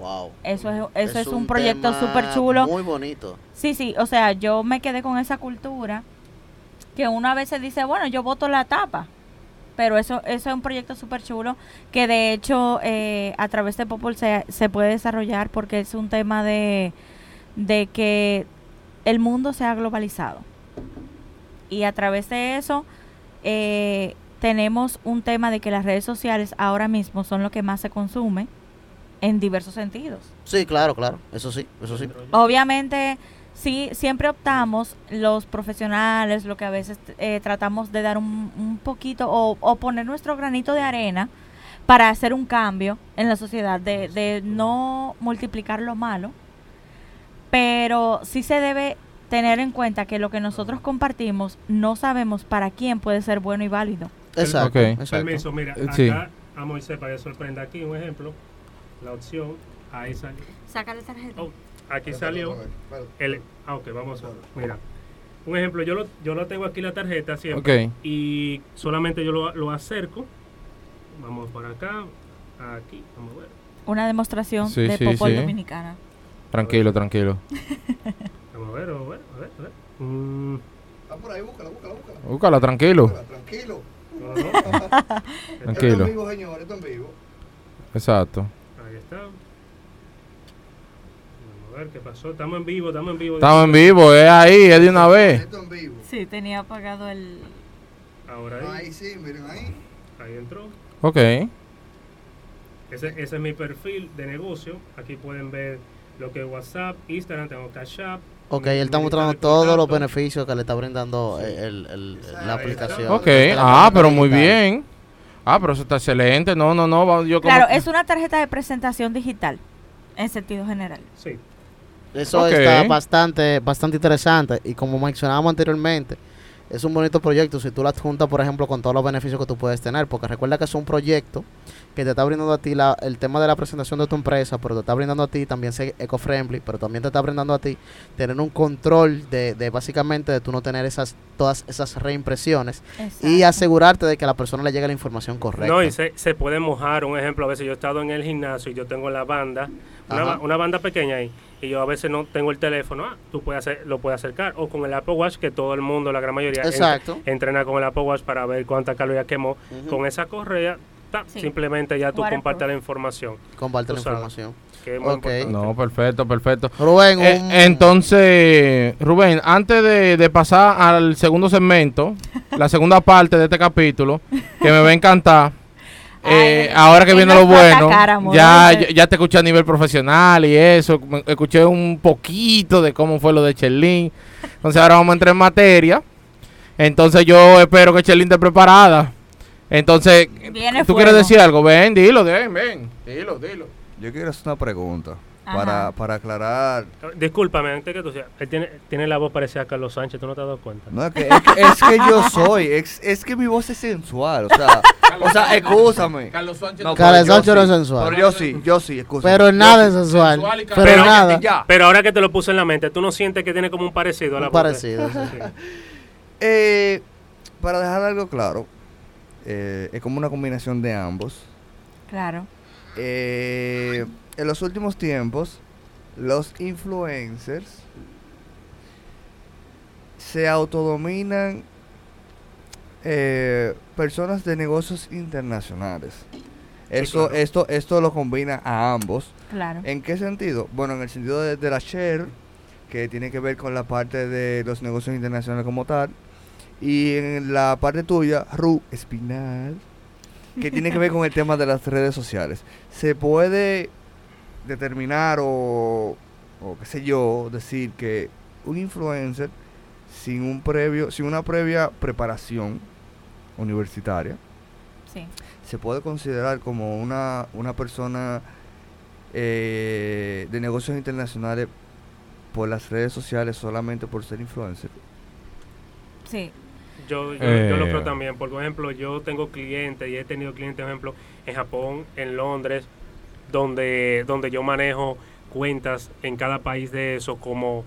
Wow. Eso es, eso es, un, proyecto súper chulo. Muy bonito. Sí, sí, o sea, yo me quedé con esa cultura que una vez se dice, bueno, yo voto la tapa, pero eso, eso es un proyecto súper chulo que de hecho eh, a través de Popol se, se puede desarrollar porque es un tema de, de que el mundo se ha globalizado. Y a través de eso eh, tenemos un tema de que las redes sociales ahora mismo son lo que más se consume en diversos sentidos. Sí, claro, claro. Eso sí, eso sí. Obviamente, sí, siempre optamos los profesionales, lo que a veces eh, tratamos de dar un, un poquito o, o poner nuestro granito de arena para hacer un cambio en la sociedad, de, de no multiplicar lo malo, pero sí se debe tener en cuenta que lo que nosotros compartimos no sabemos para quién puede ser bueno y válido. Exacto. Exacto. Permiso, mira, Eh, acá sí. a Moisés para que sorprenda aquí un ejemplo. La opción, ahí salió. Sácale tarjeta. Oh, aquí salió el. Ah, ok, vamos a ver. Mira, un ejemplo, yo lo, yo lo tengo aquí la tarjeta siempre. Ok. Y solamente yo lo, lo acerco. Vamos por acá, aquí, vamos a ver. Una demostración Sí, de sí, Popol sí. Dominicana. Tranquilo, tranquilo. Vamos a ver, vamos a ver, a ver, a ver. Mm, Está por ahí, búscala, búscala, búscala. Búscala, tranquilo. Búscala, Tranquilo. no, no, Esto Tranquilo. en vivo, señor, esto en vivo. Exacto. Ahí está. Vamos a ver qué pasó. Estamos en vivo, estamos en vivo. Estamos en vivo, es ahí, es de una vez. Esto en vivo. Sí, tenía apagado el... Ahora ahí, Ahí sí, miren ahí. ahí entró. Ok. Ese, ese es mi perfil de negocio. Aquí pueden ver lo que es WhatsApp, Instagram, tengo Cash App. Ok, él está mostrando todos los beneficios que le está brindando el, el- la aplicación. Ok. Ah, pero muy bien. Ah, pero eso está excelente. No, no, no. Yo como Claro, es una tarjeta de presentación digital, en sentido general. Sí. Eso Ok. está bastante, bastante interesante. Y como mencionábamos anteriormente, es un bonito proyecto si tú lo adjuntas, por ejemplo, con todos los beneficios que tú puedes tener. Porque recuerda que es un proyecto que te está brindando a ti la- el tema de la presentación de tu empresa, pero te está brindando a ti también ser eco-friendly, pero también te está brindando a ti tener un control de, de básicamente de tú no tener esas todas esas reimpresiones y asegurarte de que a la persona le llegue la información correcta. No, y se, se puede mojar. Un ejemplo, a veces yo he estado en el gimnasio y yo tengo la banda, una, una banda pequeña ahí, y yo a veces no tengo el teléfono. Ah, tú puedes hacer, lo puedes acercar. O con el Apple Watch, que todo el mundo, la gran mayoría, Exacto. entrena con el Apple Watch para ver cuántas calorías quemó. Con esa correa, ta, Sí. simplemente ya tú compartes la información. Comparte la sabes. información. Que es muy Ok. importante. No, perfecto, perfecto. Rubén, Eh, un- entonces, Rubén, antes de, de pasar al segundo segmento, la segunda parte de este capítulo, que me va a encantar, eh, Ay, ahora que viene lo bueno, amor, ya, ya, ya te escuché a nivel profesional y eso, me- escuché un poquito de cómo fue lo de Cherlin. Entonces ahora vamos a entrar en materia. Entonces yo espero que Cherlin esté preparada. Entonces, Viene ¿tú fuego. quieres decir algo? Ven, dilo, ven, ven. Dilo, dilo. Yo quiero hacer una pregunta. para, para aclarar. Discúlpame, antes que tú seas, él tiene, tiene la voz parecida a Carlos Sánchez, ¿tú no te has dado cuenta? No, es que, es que, es que yo soy, es, es que mi voz es sensual, o sea, o sea, excúsame. Carlos Sánchez. No, Carlos Sánchez no es sensual. Pero yo sí, yo sí, excúsame. Pero nada es sensual. sensual y Pero Pero- nada. Ya. Pero ahora que te lo puse en la mente, ¿tú no sientes que tiene como un parecido a la Un voz parecido, sí. Sí. Eh, para dejar algo claro, eh, es como una combinación de ambos. Claro. Eh, en los últimos tiempos, los influencers se autodominan eh, personas de negocios internacionales. Esto, claro. esto, esto lo combina a ambos. Claro. ¿En qué sentido? Bueno, en el sentido de, de la share, que tiene que ver con la parte de los negocios internacionales como tal. Y en la parte tuya, Ru Espinal, que tiene que ver con el tema de las redes sociales. Se puede determinar o, o qué sé yo, decir que un influencer sin un previo, sin una previa preparación universitaria, Sí. se puede considerar como una, una persona eh, de negocios internacionales por las redes sociales solamente por ser influencer. Sí. Yo, yo, yo lo Eh. creo también. Por ejemplo, yo tengo clientes y he tenido clientes, por ejemplo, en Japón, en Londres, donde, donde yo manejo cuentas en cada país de eso como...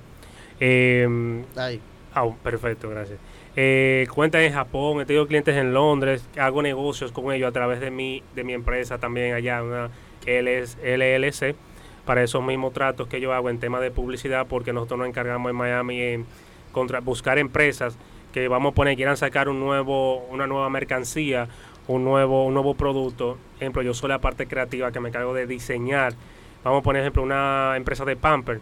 em, Ahí. Ah, perfecto, gracias. Eh, cuentas en Japón, he tenido clientes en Londres, hago negocios con ellos a través de mi, de mi empresa también allá, una LS LLC, para esos mismos tratos que yo hago en tema de publicidad, porque nosotros nos encargamos en Miami en contra, buscar empresas que vamos a poner, quieran sacar un nuevo, una nueva mercancía, un nuevo, un nuevo producto. Ejemplo, yo soy la parte creativa que me encargo de diseñar. Vamos a poner, ejemplo, una empresa de pamper.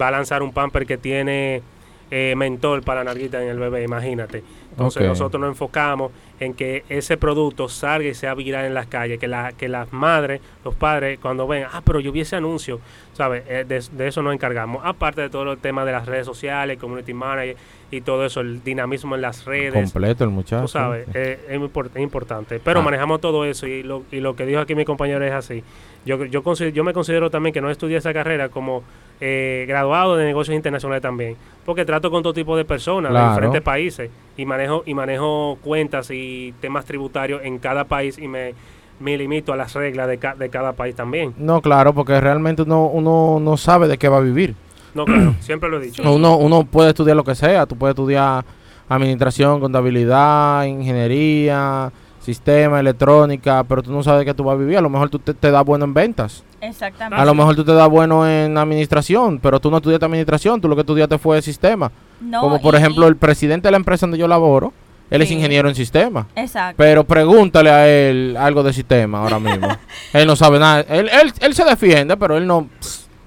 Va a lanzar un pamper que tiene eh, mentol para la narguita en el bebé, imagínate. Entonces nosotros nos enfocamos en que ese producto salga y sea viral en las calles, que, la, que las madres, los padres, cuando ven, ah, pero yo vi ese anuncio, ¿sabes? Eh, de, de eso nos encargamos. Aparte de todo el tema de las redes sociales, community manager y todo eso, el dinamismo en las redes. Completo el muchacho. Tú sabes, eh, es, muy es importante. Pero Ah. manejamos todo eso y lo, y lo que dijo aquí mi compañero es así. Yo, yo, yo me considero también que no estudié esa carrera como eh, graduado de negocios internacionales también, porque trato con todo tipo de personas Claro. de diferentes países y manejo y manejo cuentas y temas tributarios en cada país y me, me limito a las reglas de, ca- de cada país también. No, claro, porque realmente uno, uno no sabe de qué va a vivir. No, claro, siempre lo he dicho. Uno, uno puede estudiar lo que sea. Tú puedes estudiar administración, contabilidad, ingeniería, sistema, electrónica, pero tú no sabes qué tú vas a vivir. A lo mejor tú te, te das bueno en ventas. Exactamente. A lo mejor tú te das bueno en administración, pero tú no estudiaste administración. Tú lo que estudiaste fue sistema. No, Como por y- ejemplo y- el presidente de la empresa donde yo laboro, él es ingeniero en sistema. Exacto. Pero pregúntale a él algo de sistema ahora mismo. él no sabe nada. Él, él, él se defiende, pero él no...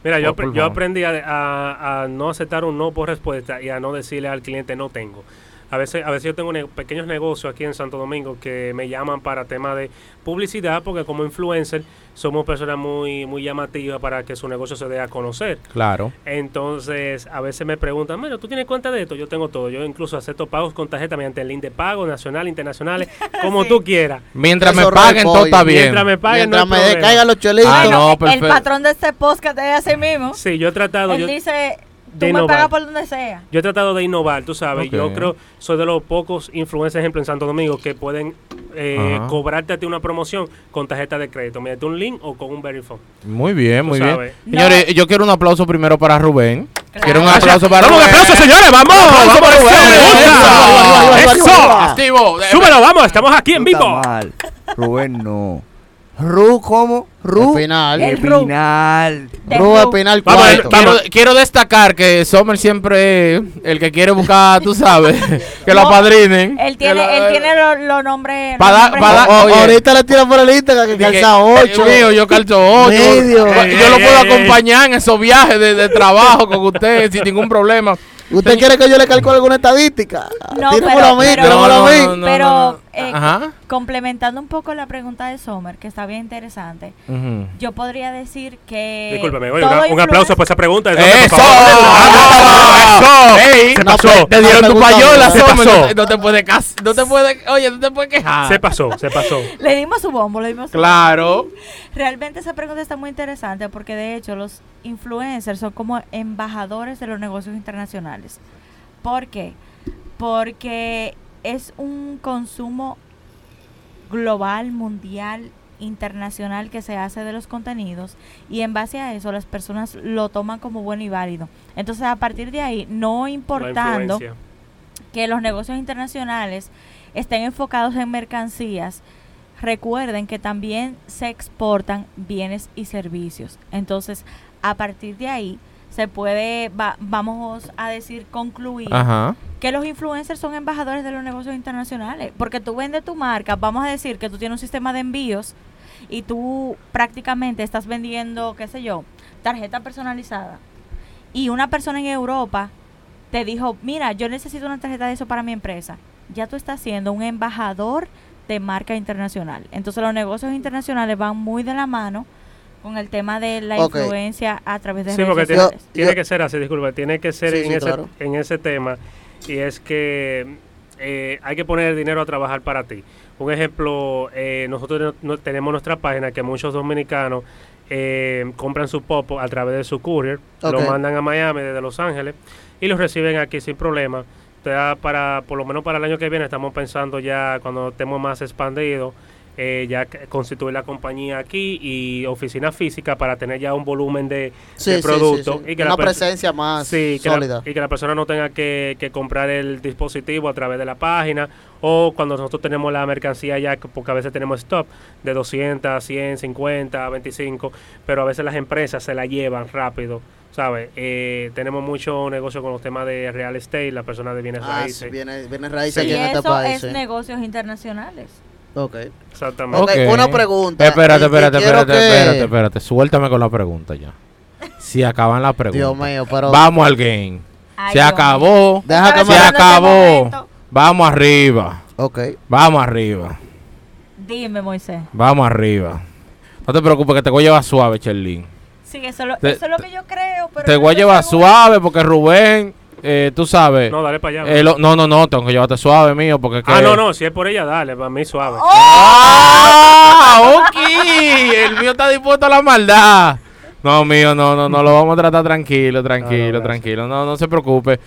Mira, yo, Oh, yo aprendí a, a- a no aceptar un no por respuesta y a no decirle al cliente no tengo. A veces, a veces yo tengo ne- pequeños negocios aquí en Santo Domingo que me llaman para temas de publicidad porque como influencer somos personas muy, muy llamativas para que su negocio se dé a conocer. Claro. Entonces, a veces me preguntan, bueno, ¿tú tienes cuenta de esto? Yo tengo todo. Yo incluso acepto pagos con tarjeta mediante el link de pago, nacional, internacionales, como Sí. tú quieras. Mientras Eso me paguen, todo está bien. Mientras me paguen, Mientras me caigan los chelitos. Ah, no, el patrón de este podcast es así mismo. Sí, yo he tratado... Él yo- dice, de tú me innovar. pagas por donde sea. Yo he tratado de innovar, tú sabes. Yo creo, soy de los pocos influencers, ejemplo, en Santo Domingo, que pueden eh, cobrarte a ti una promoción con tarjeta de crédito, mediante un link o con un Verifone. Muy bien, muy sabes. bien. Señores, yo quiero un aplauso primero para Rubén. Claro. Quiero un aplauso para ¡Vamos, un Rubén. aplauso, señores! ¡Vamos! ¡Vamos, Rubén. Rubén! Eso. ¡Eso! Eso. Activo. ¡Súbelo, vamos! ¡Estamos aquí en vivo! mal. Rubén no. Ru, ¿cómo? Ru. Espinal. El Ru. Espinal. De Ru Ru. Espinal Vamos, cuarto. Quiero, quiero destacar que Sommer siempre es el que quiere buscar, tú sabes, que lo No, apadrinen. Él tiene, lo- él tiene los nombres. Pa' pa'. O- Oye. ahorita le tira por el Instagram que Dije, calza 8. eh, mío, yo calzo 8. Medio. Yo lo puedo Ey, ey, ey. acompañar en esos viajes de, de trabajo con usted sin ningún problema. ¿Usted quiere que yo le calcule alguna estadística? No, Tíramelo pero- a mí, pero- tíramelo a No, mí. no, no. Pero eh, ajá. Complementando un poco la pregunta de Sommer, que está bien interesante, yo podría decir que. Discúlpame, oye, un aplauso por esa pregunta. ¡Eso! por favor. ¡Eso! ¡Ey! Se No, pasó. Te dieron tu payola. Se Sommer, pasó. No te, no te puedes cas- no te puedes, oye, no te puedes quejar. Se pasó, se pasó. Le dimos su bombo, le dimos su Claro. Realmente esa pregunta está muy interesante porque de hecho los influencers son como embajadores de los negocios internacionales. ¿Por qué? Porque es un consumo global, mundial, internacional que se hace de los contenidos y en base a eso las personas lo toman como bueno y válido. Entonces a partir de ahí, no importando que los negocios internacionales estén enfocados en mercancías, recuerden que también se exportan bienes y servicios. Entonces, a partir de ahí, se puede, va- vamos a decir, concluir Ajá. que los influencers son embajadores de los negocios internacionales. Porque tú vendes tu marca, vamos a decir que tú tienes un sistema de envíos y tú prácticamente estás vendiendo, qué sé yo, tarjeta personalizada. Y una persona en Europa te dijo, mira, yo necesito una tarjeta de eso para mi empresa. Ya tú estás siendo un embajador de marca internacional. Entonces los negocios internacionales van muy de la mano con el tema de la influencia a través de Sí, redes porque tiene, sociales. Yo- tiene yo- que ser así, disculpa, tiene que ser Sí, en, sí, ese, claro. en ese tema. Y es que eh, hay que poner el dinero a trabajar para ti. Un ejemplo, eh, nosotros no- no- tenemos nuestra página que muchos dominicanos eh, compran su pop a través de su courier, lo mandan a Miami desde Los Ángeles y los reciben aquí sin problema. Para, por lo menos para el año que viene, estamos pensando ya cuando estemos más expandidos, eh, ya constituir la compañía aquí y oficina física para tener ya un volumen de, Sí, de sí, sí, producto sí. y que Una la presencia más Sí, que la, sólida. y que la persona no tenga que, que comprar el dispositivo a través de la página o cuando nosotros tenemos la mercancía ya, que- porque a veces tenemos stop de 200, 100, 50, 25, pero a veces las empresas se la llevan rápido, ¿sabes? Eh, tenemos mucho negocio con los temas de real estate, la persona de bienes Ah, sí, raíces. viene, viene raíces Y aquí en este país. es sí. negocios internacionales. Ok. Exactamente. Ok, Ok. una pregunta. Espérate, espérate, espérate, que- espérate, espérate. Suéltame con la pregunta ya. Si acaban la pregunta. Dios mío, pero. Vamos al game. Ay, Se Dios acabó. Deja que Se acabó. Vamos arriba. Ok. Vamos arriba. Dime, Moisés. Vamos arriba. No te preocupes que te voy a llevar suave, Cherlin. Sí, eso, es lo- Te- eso es lo que yo creo. Pero Te voy a llevar suave porque Rubén, eh, tú sabes. No, dale para allá. eh, lo- no, no, no, tengo que llevarte suave, mío, porque es que... ah, no, no, si es por ella, dale, para mí suave. ¡Oh! ¡Ah! ¡Ok! El mío está dispuesto a la maldad. No, mío, no, no, no, lo vamos a tratar tranquilo, tranquilo, gracias. tranquilo. No, no se preocupe.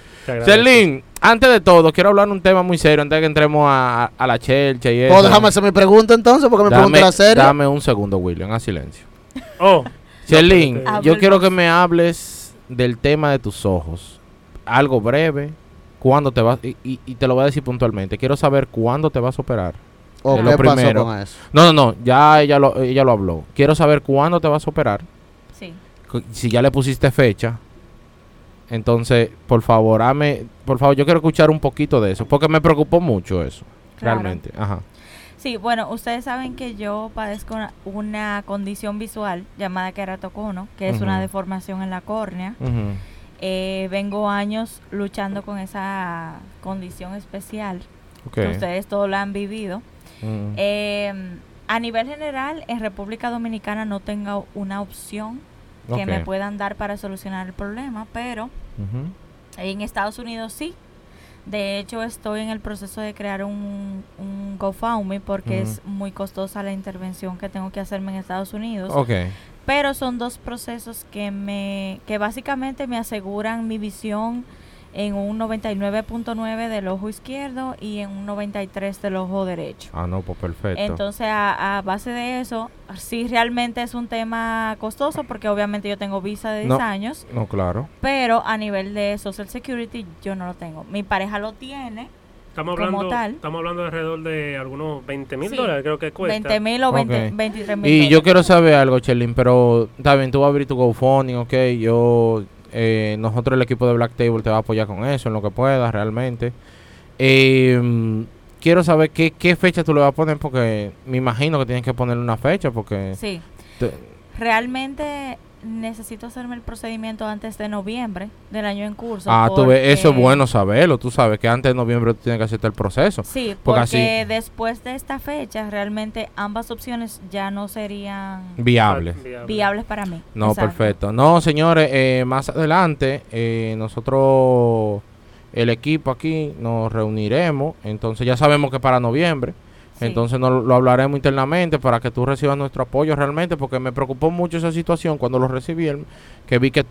Cherlin, antes de todo, quiero hablar un tema muy serio antes de que entremos a, a la chelcha y eso. ¿Puedo déjame hacer mi pregunta entonces? Porque me Dame- pregunta la serie. Dame un segundo, William, a silencio. Oh, yo quiero que me hables del tema de tus ojos. Algo breve. ¿Cuándo te vas? Y, y- y te lo voy a decir puntualmente. Quiero saber cuándo te vas a operar. ¿O es qué lo primero. pasó con eso? No, no, no. Ya ella lo, ella lo habló. Quiero saber cuándo te vas a operar. Sí. Si ya le pusiste fecha. Entonces, por favor, hame, por favor, yo quiero escuchar un poquito de eso, porque me preocupó mucho eso, Claro. realmente. Ajá. Sí, bueno, ustedes saben que yo padezco una, una condición visual llamada keratocono, que es una deformación en la córnea. Ujú. Eh, vengo años luchando con esa condición especial, que ustedes todos la han vivido. Mm. Eh, a nivel general, en República Dominicana no tengo una opción que me puedan dar para solucionar el problema, pero en Estados Unidos sí. De hecho, estoy en el proceso de crear un, un GoFundMe porque es muy costosa la intervención que tengo que hacerme en Estados Unidos. Ok. Pero son dos procesos que me que básicamente me aseguran mi visión en un 99.9 del ojo izquierdo y en un 93 del ojo derecho. Ah, no, pues perfecto. Entonces, a, a base de eso, sí realmente es un tema costoso porque obviamente yo tengo visa de 10 No. años, no, claro. pero a nivel de Social Security yo no lo tengo. Mi pareja lo tiene, estamos como hablando, tal. estamos hablando de alrededor de algunos 20 mil Sí. dólares, creo que cuesta. 20 mil o 20, Ok. 23 mil. Y yo quiero saber algo, Cherlin, pero está bien, tú vas a abrir tu GoFundMe, ok. Yo, eh, nosotros, el equipo de Black Table, te va a apoyar con eso, en lo que puedas, realmente. Eh, quiero saber qué, qué fecha tú le vas a poner, porque me imagino que tienes que ponerle una fecha, porque. Sí. te- Realmente necesito hacerme el procedimiento antes de noviembre del año en curso. Ah, tú ves, eso es bueno saberlo. Tú sabes que antes de noviembre tú tienes que hacerte el proceso. Sí, Porque porque, así- después de esta fecha realmente ambas opciones ya no serían Viable. viables para mí. No, Exacto. perfecto. No, señores, eh, más adelante eh, nosotros, el equipo aquí, nos reuniremos. Entonces ya sabemos que para noviembre. Sí. Entonces no, lo hablaremos internamente para que tú recibas nuestro apoyo realmente, porque me preocupó mucho esa situación cuando lo recibí, que vi que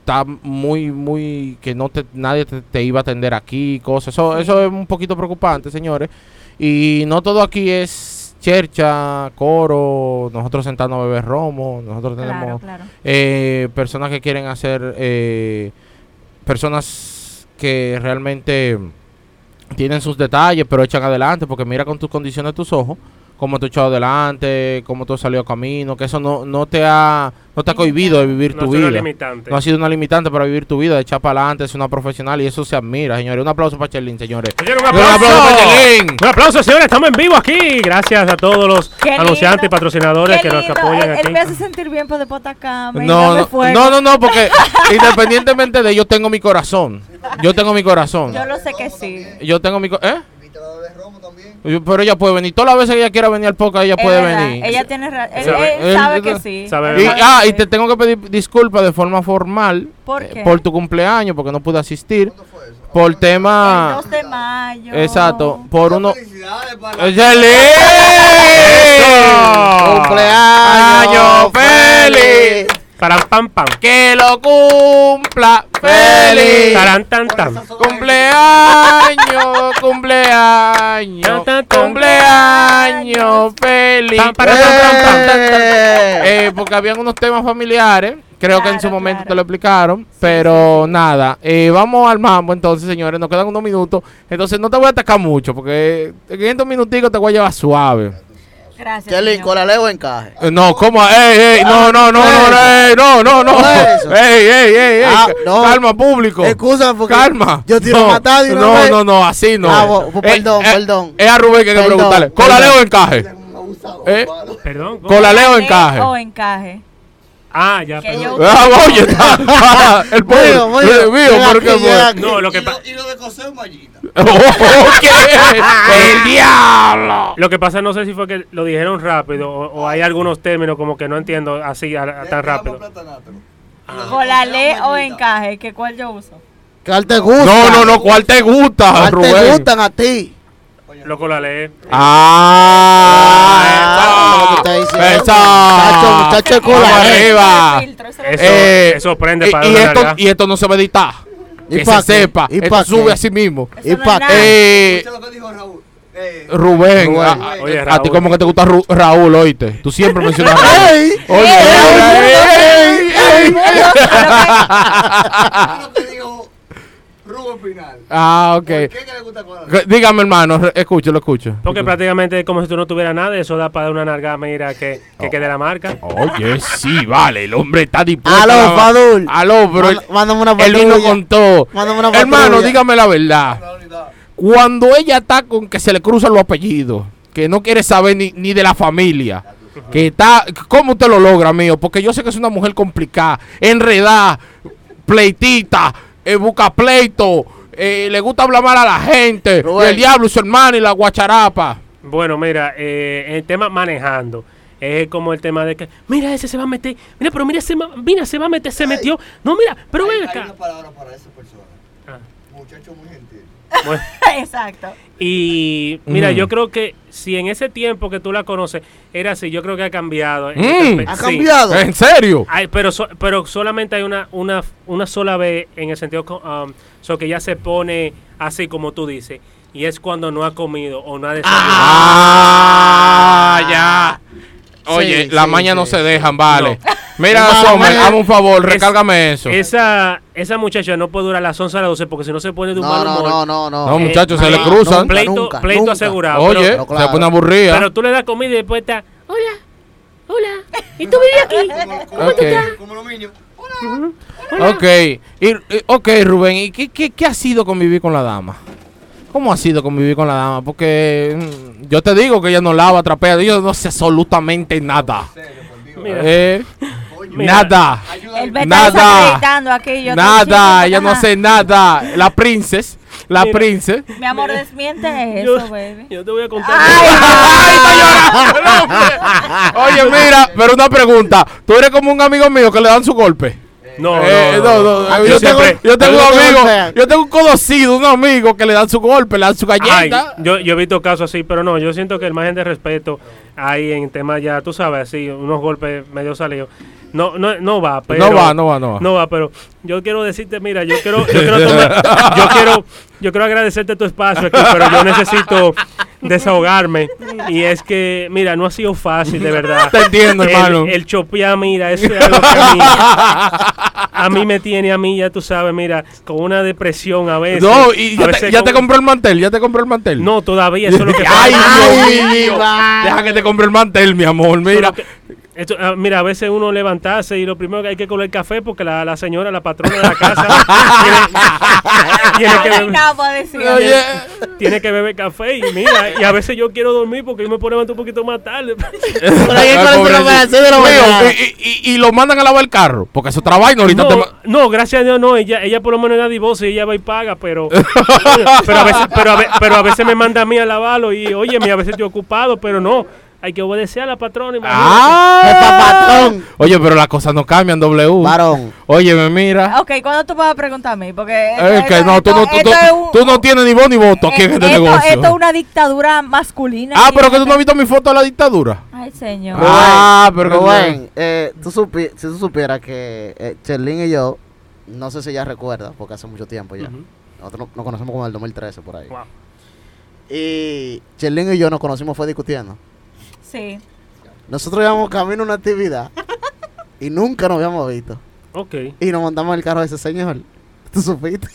está muy, muy, que no te, nadie te, te iba a atender aquí, cosas. Eso, Sí. eso es un poquito preocupante, señores. Y no todo aquí es chercha, coro, nosotros sentando a beber romo, nosotros Claro, tenemos claro. eh, personas que quieren hacer, eh, personas que realmente tienen sus detalles, pero echan adelante, porque mira con tus condiciones tus ojos, cómo has echado adelante, cómo tú has salido a camino, que eso no, no te ha no te ha cohibido de vivir No tu vida. limitante. No ha sido una limitante para vivir tu vida, de echar para adelante, es una profesional y eso se admira, señores. Un aplauso para Cherlin, señores. Señores, un Un aplauso. para Cherlin. Un aplauso, señores. Estamos en vivo aquí. Gracias a todos los Qué anunciantes y patrocinadores Qué que nos apoyan él, aquí. él me hace sentir bien por después acá. me No, no, no, no, no, porque independientemente de yo tengo mi corazón. Yo tengo mi corazón. Yo lo sé que sí. Yo tengo mi co- ¿eh? Invítala a beber romo también. Pero ella puede venir. Todas las veces que ella quiera venir al podcast, ella Es puede verdad, venir. Ella tiene razón. Él, Sabe- él él- sabe él- que sí. sabe- Y, ah, y te tengo que pedir disculpas de forma formal ¿Por eh, qué? por tu cumpleaños, porque no pude asistir. ¿Cuándo fue eso? Por El tema. 2 de mayo. Exacto. Por uno. Felicidades para ¡Eh, ¡Cherlin! ¡Cumpleaños feliz! Param, pam, pam. ¡Que lo cumpla feliz! Tarán, tan, tan. Cumpleaños, cumpleaños, cumpleaños feliz. Tan, para, tan, tan, tan, tan, tan. Eh, porque habían unos temas familiares, creo que en su Claro, momento claro. te lo explicaron, pero nada, eh, vamos al mambo entonces, señores, nos quedan unos minutos, entonces no te voy a atacar mucho, porque en estos minuticos te voy a llevar suave. Gracias. Cherlin, señor. ¿colaleo o encaje? Eh, no, ¿cómo? ¡Ey, ey! No, no, no, no, no, no, no, no. ¡Ey, ey, ey! ey, Ah, ca- no. Calma, público. Escúchame porque Calma. yo tiro no, matar de una no, vez. no, no, así no. Ah, Eh, perdón, eh, perdón. Es a Rubén que hay que preguntarle. perdón. ¿Colaleo o encaje? ¿Eh? Perdón. ¿cómo? Colaleo o Colaleo encaje. O encaje. Ah, ya, Que yo- Ah, oye, está. El público. Mío, aquí. No, lo que Y pasa. lo- Y lo de coser mallita. ¿Qué? ¡El diablo! Lo que pasa, no sé si fue que lo dijeron rápido o, o hay algunos términos como que no entiendo así a- a- tan rápido. Colalé o encaje. ¿Que ¿Cuál yo uso? ¿Cuál te gusta? No, no, no, ¿cuál te gusta, ¿Cuál Rubén? te gustan a ti? Loco la lee. Ah, lo que tú estás diciendo. eso. Muchacho, muchacho de Vamos cola, Ese arriba. Eso, Eh, eso prende para y esto, y esto no se va a editar. ¿Y Que se sepa. ¿Y Esto pa' sube qué? así mismo. eso ¿Y no es pa' nada. Eh, Escucha lo que dijo Raúl. Eh, Rubén, Rubén. a, a- Oye, a ti como que te gusta Ru- Raúl, oíste. Tú siempre mencionas a Raúl ¡Ey! ey, ey, ey. lo que dijo Ah, ok. ¿Por qué que le gusta? Que- Dígame, hermano, escucho, lo escucho. Porque prácticamente es como si tú no tuvieras nada, eso da para dar una nalga, mira, que, que quede la marca. Oye, sí, vale, el hombre está dispuesto. Aló, Fadul. Aló, él, Manda- Mándame una él vino patrulla. con todo. Mándame una Hermano, dígame la verdad. Cuando ella está con que se le cruzan los apellidos, que no quiere saber ni, ni de la familia, que está, ¿cómo usted lo logra, mío? Porque yo sé que es una mujer complicada, enredada, pleitita, eh, busca pleito, eh, le gusta hablar mal a la gente, Rubén. el diablo y su hermano y la guacharapa. Bueno, mira, eh, el tema manejando. Es como el tema de que, mira, ese se va a meter, mira, pero mira, se, mira, se va a meter, se metió. No, mira, pero Hay- ven Hay acá. una palabra para esa persona. Ah, Muchacho muy gentil. Bueno. Exacto. Y mira, Mm. yo creo que si en ese tiempo que tú la conoces era así, yo creo que ha cambiado. Mm. este aspecto. ¿Ha Sí. cambiado? ¿En serio? Ay, pero, so- pero solamente hay una, una, una sola vez en el sentido um, so que ya se pone así como tú dices. Y es cuando no ha comido o no ha desayunado. Ah, ya. Oye, Sí, las sí, mañas no se dejan, vale. No. Mira, Sommer, hazme un favor, Es- recárgame eso. Esa, esa muchacha no puede durar las 11 a las 12 porque si no se pone de un No, mal no, humor. no, no, no. No, Eh, muchachos, se le cruzan. nunca, pleito, nunca, pleito nunca. asegurado. Oye, pero, Pero claro. se pone aburrida. pero tú le das comida y después está, hola, hola, ¿y tú vives aquí? Como, como, Ok. como los niños. Ok, y, y- ok, Rubén, ¿y qué, qué, qué ha sido convivir con la dama? ¿Cómo ha sido convivir con la dama? Porque mm, yo te digo que ella no lava, trapea, ella no hace absolutamente nada. Mira. Eh, Nada. El beta Nada. aquí. Yo Nada, ella no hace nada. La princess, la Mira. princess. Mi amor, desmiente Yo, eso, baby. yo te voy a contar. Ay, ¡Ay, está llorando el hombre! Oye, mira, pero una pregunta. Tú eres como un amigo mío que le dan su golpe. No, Eh, no, no. no, Yo, tengo, yo tengo un amigo, golpean. yo tengo un conocido, un amigo que le dan su golpe, le dan su Ay, galleta. yo, yo he visto casos así, pero no, yo siento que el margen de respeto ahí en temas ya, tú sabes, así, unos golpes medio salidos. No, no, no va, pero. no va, no va, no va. No va, pero yo quiero decirte, mira, yo quiero, yo quiero tomar- yo quiero, yo quiero agradecerte tu espacio aquí, pero yo necesito desahogarme. Y es que, mira, no ha sido fácil, de verdad. Te entiendo, El- hermano. El, chopear, mira, eso es algo que a mí, a mí me tiene, a mí, ya tú sabes, mira, con una depresión a veces. No, y ya, te, ya te compró el mantel, ya te compró el mantel. No, todavía, eso es lo que Ay. Dios mío. Deja que te compre el mantel, mi amor. Mira. Esto, ah, mira, a veces uno levantarse y lo primero que hay que comer café porque la, la señora, la patrona de la casa, tiene, tiene que beber, nada para decir. Oye, tiene que beber café y mira, y a veces yo quiero dormir porque yo me puedo levantar un poquito más tarde. Y, lo mandan a lavar el carro, porque eso trabaja y ahorita No, te no, gracias a Dios no, ella, ella por lo menos da divorcio y ella va y paga, pero pero a veces, pero a, ve- pero a veces me manda a mí a lavarlo y oye, a veces estoy ocupado, pero no, hay que obedecer a la patrona. imagínate. ¡Ah! Patrón. Oye, pero las cosas no cambian, W. Varón. Oye, me mira. Ok, ¿cuándo tú vas a preguntar a mí? Porque esto- Es que esto- no, tú no, tú, esto tú- es un- tú no tienes ni voz ni voto aquí en eh, este negocio. esto es una dictadura masculina. Ah, pero que tú no has visto mi foto de la dictadura. Ay, señor. Ah, pero Rubén, eh, tú supi- si tú supieras que eh, Cherlin y yo, no sé si ella recuerda, porque hace mucho tiempo ya. Nosotros no- nos conocemos como en el 2013 por ahí. Wow. Y Cherlin y yo nos conocimos fue discutiendo. Sí. Nosotros íbamos camino a una actividad y nunca nos habíamos visto. Ok. Y nos montamos en el carro de ese señor. ¿Tú supiste?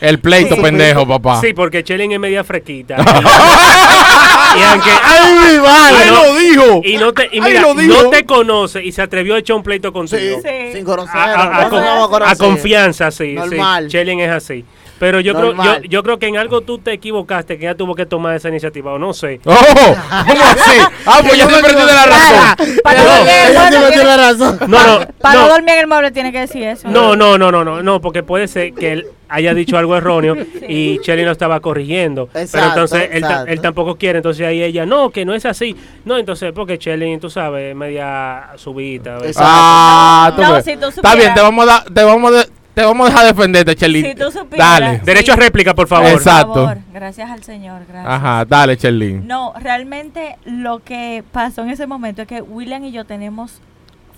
El pleito Sí. pendejo, papá. Sí, porque Chelin es media frequita. y aunque ¡Ay, mi madre! ¡Ay, lo dijo! y no te y mira, lo dijo. no te conoce y se atrevió a echar un pleito contigo. Sí, Sí. sin conocer. A, a- a no con- nos vamos a conocer. confianza, sí. Normal. sí. Chelin es así. Pero yo creo, yo, yo creo que en algo tú te equivocaste, que ella tuvo que tomar esa iniciativa, o no sé. ¡Oh! ¿Cómo así? Ah, pues ya siempre tiene la razón. Para No, dormir tiene- razón. No, no, para no no, dormir en el mueble tiene que decir eso. no, no, no, no, no, no, porque puede ser que él haya dicho algo erróneo y Chelin lo estaba corrigiendo. pero entonces él, él tampoco quiere, entonces ahí ella, no, que no es así. No, entonces, porque Chelin, tú sabes, media. Exacto. Ah, tú No, ves. si tú Está bien, te vamos a dar, te vamos a, te vamos a dejar defenderte, Chelín. Si tú supieras- Dale. Derecho a réplica, por favor. Por Exacto. favor, gracias al Señor, gracias. Ajá, dale, Chelín. No, realmente lo que pasó en ese momento es que William y yo tenemos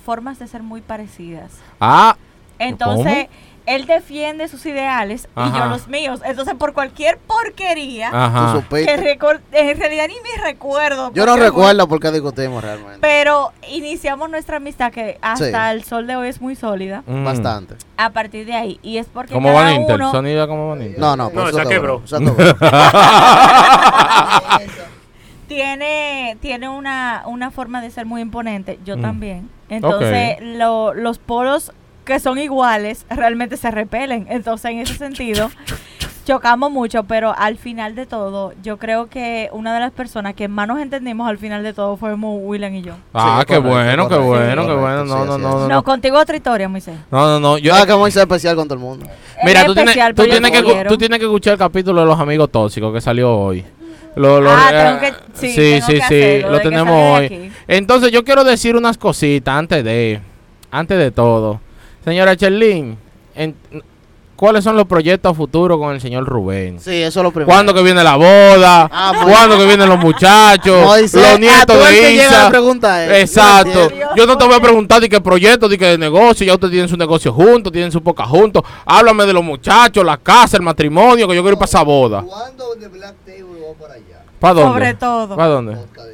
formas de ser muy parecidas. Ah, Entonces, él defiende sus ideales y yo los míos. Entonces, por cualquier porquería que en realidad ni me recuerdo. Yo no recuerdo por qué discutimos realmente. Pero iniciamos nuestra amistad que hasta Sí. el sol de hoy es muy sólida. Mm. Bastante. A partir de ahí. Y es porque ¿Cómo cada va Inter? uno Sonido como va Inter. No, no, No, pues esa eso quebró. Eso quebró. tiene, tiene una, una forma de ser muy imponente. Yo Mm. también. Entonces, lo- los polos que son iguales realmente se repelen. Entonces, en ese sentido, chocamos mucho, pero al final de todo, yo creo que una de las personas que más nos entendimos al final de todo fuimos William y yo. Ah, Sí, qué correcto, bueno, qué correcto, bueno, qué bueno. sí, No, no, no, no, No, no. contigo otra historia, Moisés. No, no, no. Yo, Yo que muy especial con todo el mundo. mira, Es tú tienes, especial, tú, pero yo tienes que, tú tienes que escuchar el capítulo de los amigos tóxicos que salió hoy. Lo, lo- Ah, tengo que- sí, sí, tengo sí, que sí, hacerlo, lo tenemos hoy. aquí. Entonces yo quiero decir unas cositas antes de, antes de todo. Señora Cherlin, en- ¿cuáles son los proyectos futuros con el señor Rubén? Sí, eso es lo primero. ¿Cuándo que viene la boda? Ah, muy- ¿Cuándo que vienen los muchachos? Moisés, los ah, nietos que de Isa. a preguntar eso. Exacto. Yo no te voy a preguntar de qué proyecto, de qué negocio. Ya ustedes tienen su negocio juntos, tienen su poca juntos. Háblame de los muchachos, la casa, el matrimonio, que yo quiero ir para esa boda. ¿Cuándo de Black Table va para allá? ¿Para dónde? Sobre todo. ¿Para dónde? Cher.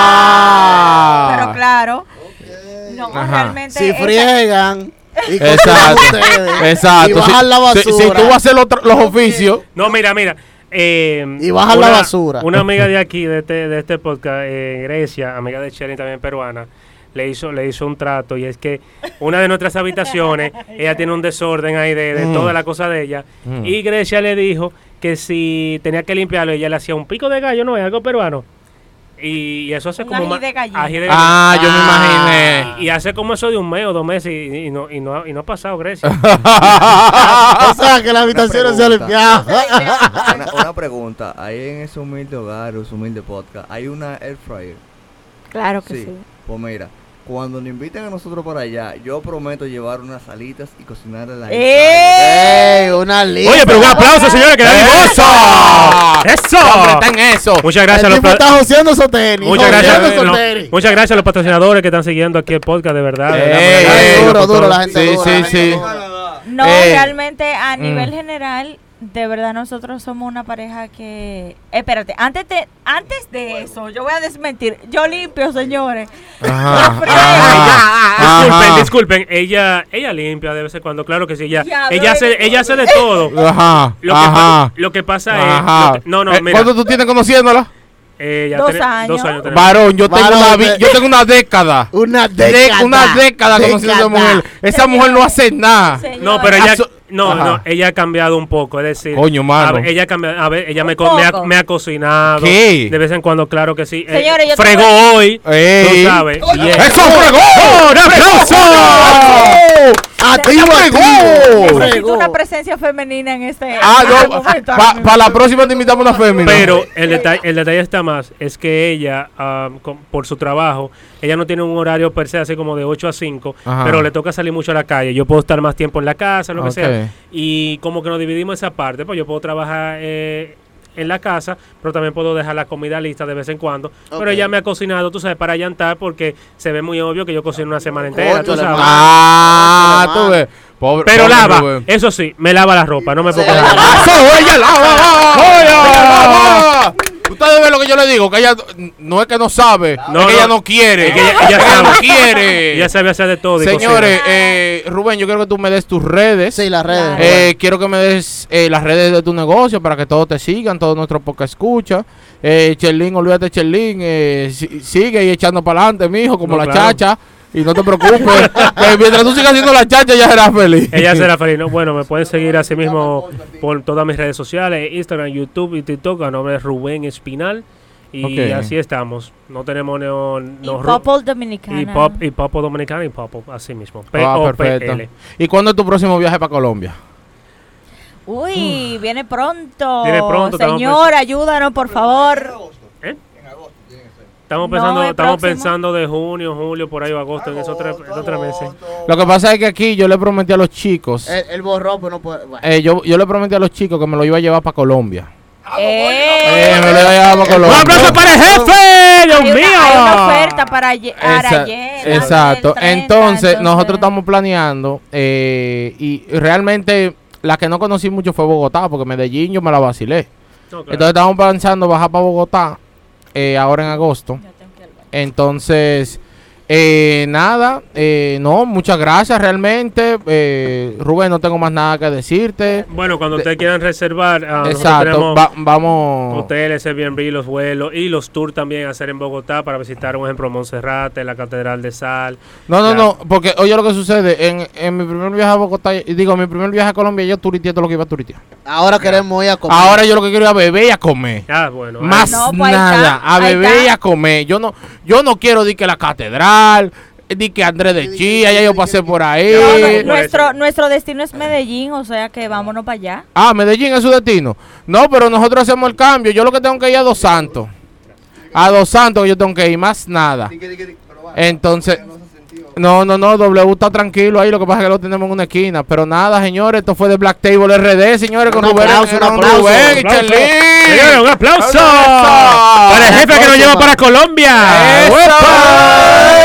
Ah. Pero claro. No, Ajá. realmente. Si friegan. Y Exacto. Exacto. Y bajan la Si- basura. si, si tú vas a hacer los, oficios. No, mira, mira. eh, Y bajan la basura. Una amiga de aquí, de este, de este podcast, eh, Grecia, amiga de Shelly también peruana, le hizo, le hizo un trato y es que una de nuestras habitaciones, ella tiene un desorden ahí de, de Mm. toda la cosa de ella. Mm. Y Grecia le dijo que si tenía que limpiarlo, ella le hacía un pico de gallo, ¿no? Es algo peruano. Y, y eso hace Un como ají de gallina. ají de Ah, yo me Ah. imaginé. Y hace como eso de un mes o dos meses y, y no, y, no, y no ha pasado, Grecia. o sea, que la habitación no se ha limpiado. Una, una pregunta, ahí en ese humilde hogar, ese humilde podcast, ¿hay una air fryer? Claro que Sí. sí. Pues mira, cuando nos inviten a nosotros para allá, yo prometo llevar unas alitas y cocinar en la ¡Eh! ¡Ey! Una lista. Oye, pero un aplauso, señores, que da ¡Eso! ¡Eso! Hombre, está en eso. Muchas gracias a El los tipo está joseando. Muchas joseando gracias, no, tenis. muchas gracias a los patrocinadores que están siguiendo aquí el podcast, de verdad. de Ey, verdad, agradezco duro, duro, la gente Sí, dura, sí, sí. dura. No, Eh, realmente a mm. nivel general, de verdad nosotros somos una pareja que... Espérate, antes de, antes de eso, yo voy a desmentir. Yo limpio, señores. Ajá, Disculpen, ajá. disculpen, ella, ella limpia de vez en cuando, claro que sí, ella, Ya, ella hace, ella hace de todo. Ajá, Lo que, ajá. pa- lo que pasa Ajá. es, lo que- no, no, Eh, mira, ¿Cuánto tú tienes conociéndola? eh, ya Dos años. dos años tenemos. Varón, yo tengo Varón, una, vi- de- yo tengo una década. Una De- década. una década conociendo a esa mujer. Esa mujer no hace nada. Señores, No, pero ella, Aso- no, Ajá. no, ella ha cambiado un poco, es decir, Coño, mano. a ver, ella ha cambiado, a ver, ella me, co- me, ha, poco. me ha cocinado, ¿Qué? de vez en cuando, claro que sí, Eh, Señores, yo fregó tengo- hoy, Ey. tú sabes, y es- ¡Eso fregó! ¡Un aplauso! Activo, fregó! activo. necesito una presencia femenina en este, Ah, en este no, momento. para la próxima te invitamos una fémina. Pero el detalle, el detalle está más, es que ella, ah, con- por su trabajo, ella no tiene un horario per se así como de 8 a 5, Ajá. pero le toca salir mucho a la calle. Yo puedo estar más tiempo en la casa, lo que sea. Y como que nos dividimos esa parte, pues yo puedo trabajar eh, en la casa, pero también puedo dejar la comida lista de vez en cuando. Pero ella me ha cocinado, tú sabes, para llantar, porque se ve muy obvio que yo cocino una semana entera, tú sabes. Ah, tú ves. Pobre, Pero pobre lava, Rubén. eso sí, me lava la ropa, no me Sí, pongo la ¡Eso, ella lava! ¡Ella lava! Ustedes ven lo que yo le digo, que ella no es que no sabe, No, es que no. ella no quiere. Es que ella- ella no sabe. quiere. Ella sabe hacer de todo. Señores, eh, Rubén, yo quiero que tú me des tus redes. Sí, las redes. Eh, quiero que me des eh, las redes de tu negocio para que todos te sigan, todos nuestros podcast escucha. Eh, Cherlin, olvídate, Cherlin, eh, si- sigue y echando para adelante, mijo, como No, la claro. chacha. Y no te preocupes, que mientras tú sigas haciendo la chacha, ya serás feliz. Ella será feliz. ¿no? Bueno, me pueden seguir así mismo por todas mis redes sociales, Instagram, YouTube y TikTok, a nombre de Rubén Espinal. Y así estamos. No tenemos neo, Y no, Ru- Popol Dominicana. y pop y Popo Dominicano y Popo, así mismo. P Ah, O P perfecto. L. ¿Y cuándo es tu próximo viaje para Colombia? Uy, viene pronto. Viene pronto, Señor, ayúdanos, por favor. ¿Eh? Estamos No, pensando, el estamos próximo. pensando de junio, julio, por ahí o agosto, en esos tres, esos tres meses. Lo que pasa es que aquí yo le prometí a los chicos, El, el borró, pero no puede. bueno. eh, yo, yo le prometí a los chicos que me lo iba a llevar para Colombia. Eh, Eh, me lo iba a llevar para ¡Un Colombia. aplauso para el jefe! ¡Dios hay, mío! una, hay una oferta para, ayer. Esa- ayer, exacto. del 30, entonces, nosotros estamos planeando eh, y realmente la que no conocí mucho fue Bogotá, porque Medellín yo me la vacilé. No, claro. Entonces estamos pensando bajar para Bogotá eh, ahora en agosto. Entonces, eh, nada, eh, no, muchas gracias realmente. Eh, Rubén, no tengo más nada que decirte. Bueno, cuando ustedes quieran reservar, ah, Exacto, va- vamos. Hoteles, Airbnb, los vuelos y los tours también a hacer en Bogotá para visitar, por ejemplo, Monserrate, la Catedral de Sal. No, no, no, porque oye lo que sucede, en, en mi primer viaje a Bogotá, y digo, mi primer viaje a Colombia, yo turiteé todo lo que iba a turitear. Ahora queremos ir a comer. Ahora yo lo que quiero es a beber y a comer. Ah, bueno. Más No, pues nada, está, a beber y a comer. Yo no, yo no quiero decir que la catedral, di que Andrés de Chía, ya yo pasé por ahí. No, no, por nuestro, nuestro destino es Medellín, o sea que vámonos para allá. Ah, Medellín es su destino. No, pero nosotros hacemos el cambio. Yo lo que tengo que ir a Dos Santos. A Dos Santos yo tengo que ir, más nada. Entonces, no, no, no, W está tranquilo ahí, lo que pasa es que lo tenemos en una esquina. Pero nada, señores, esto fue de Black Table RD, señores, con Un Rubén, aplauso, un aplauso. Rubén Un aplauso. Charlene. Señores, un aplauso ¡Aplauso! para el jefe que nos lleva para Colombia. ¡Eso!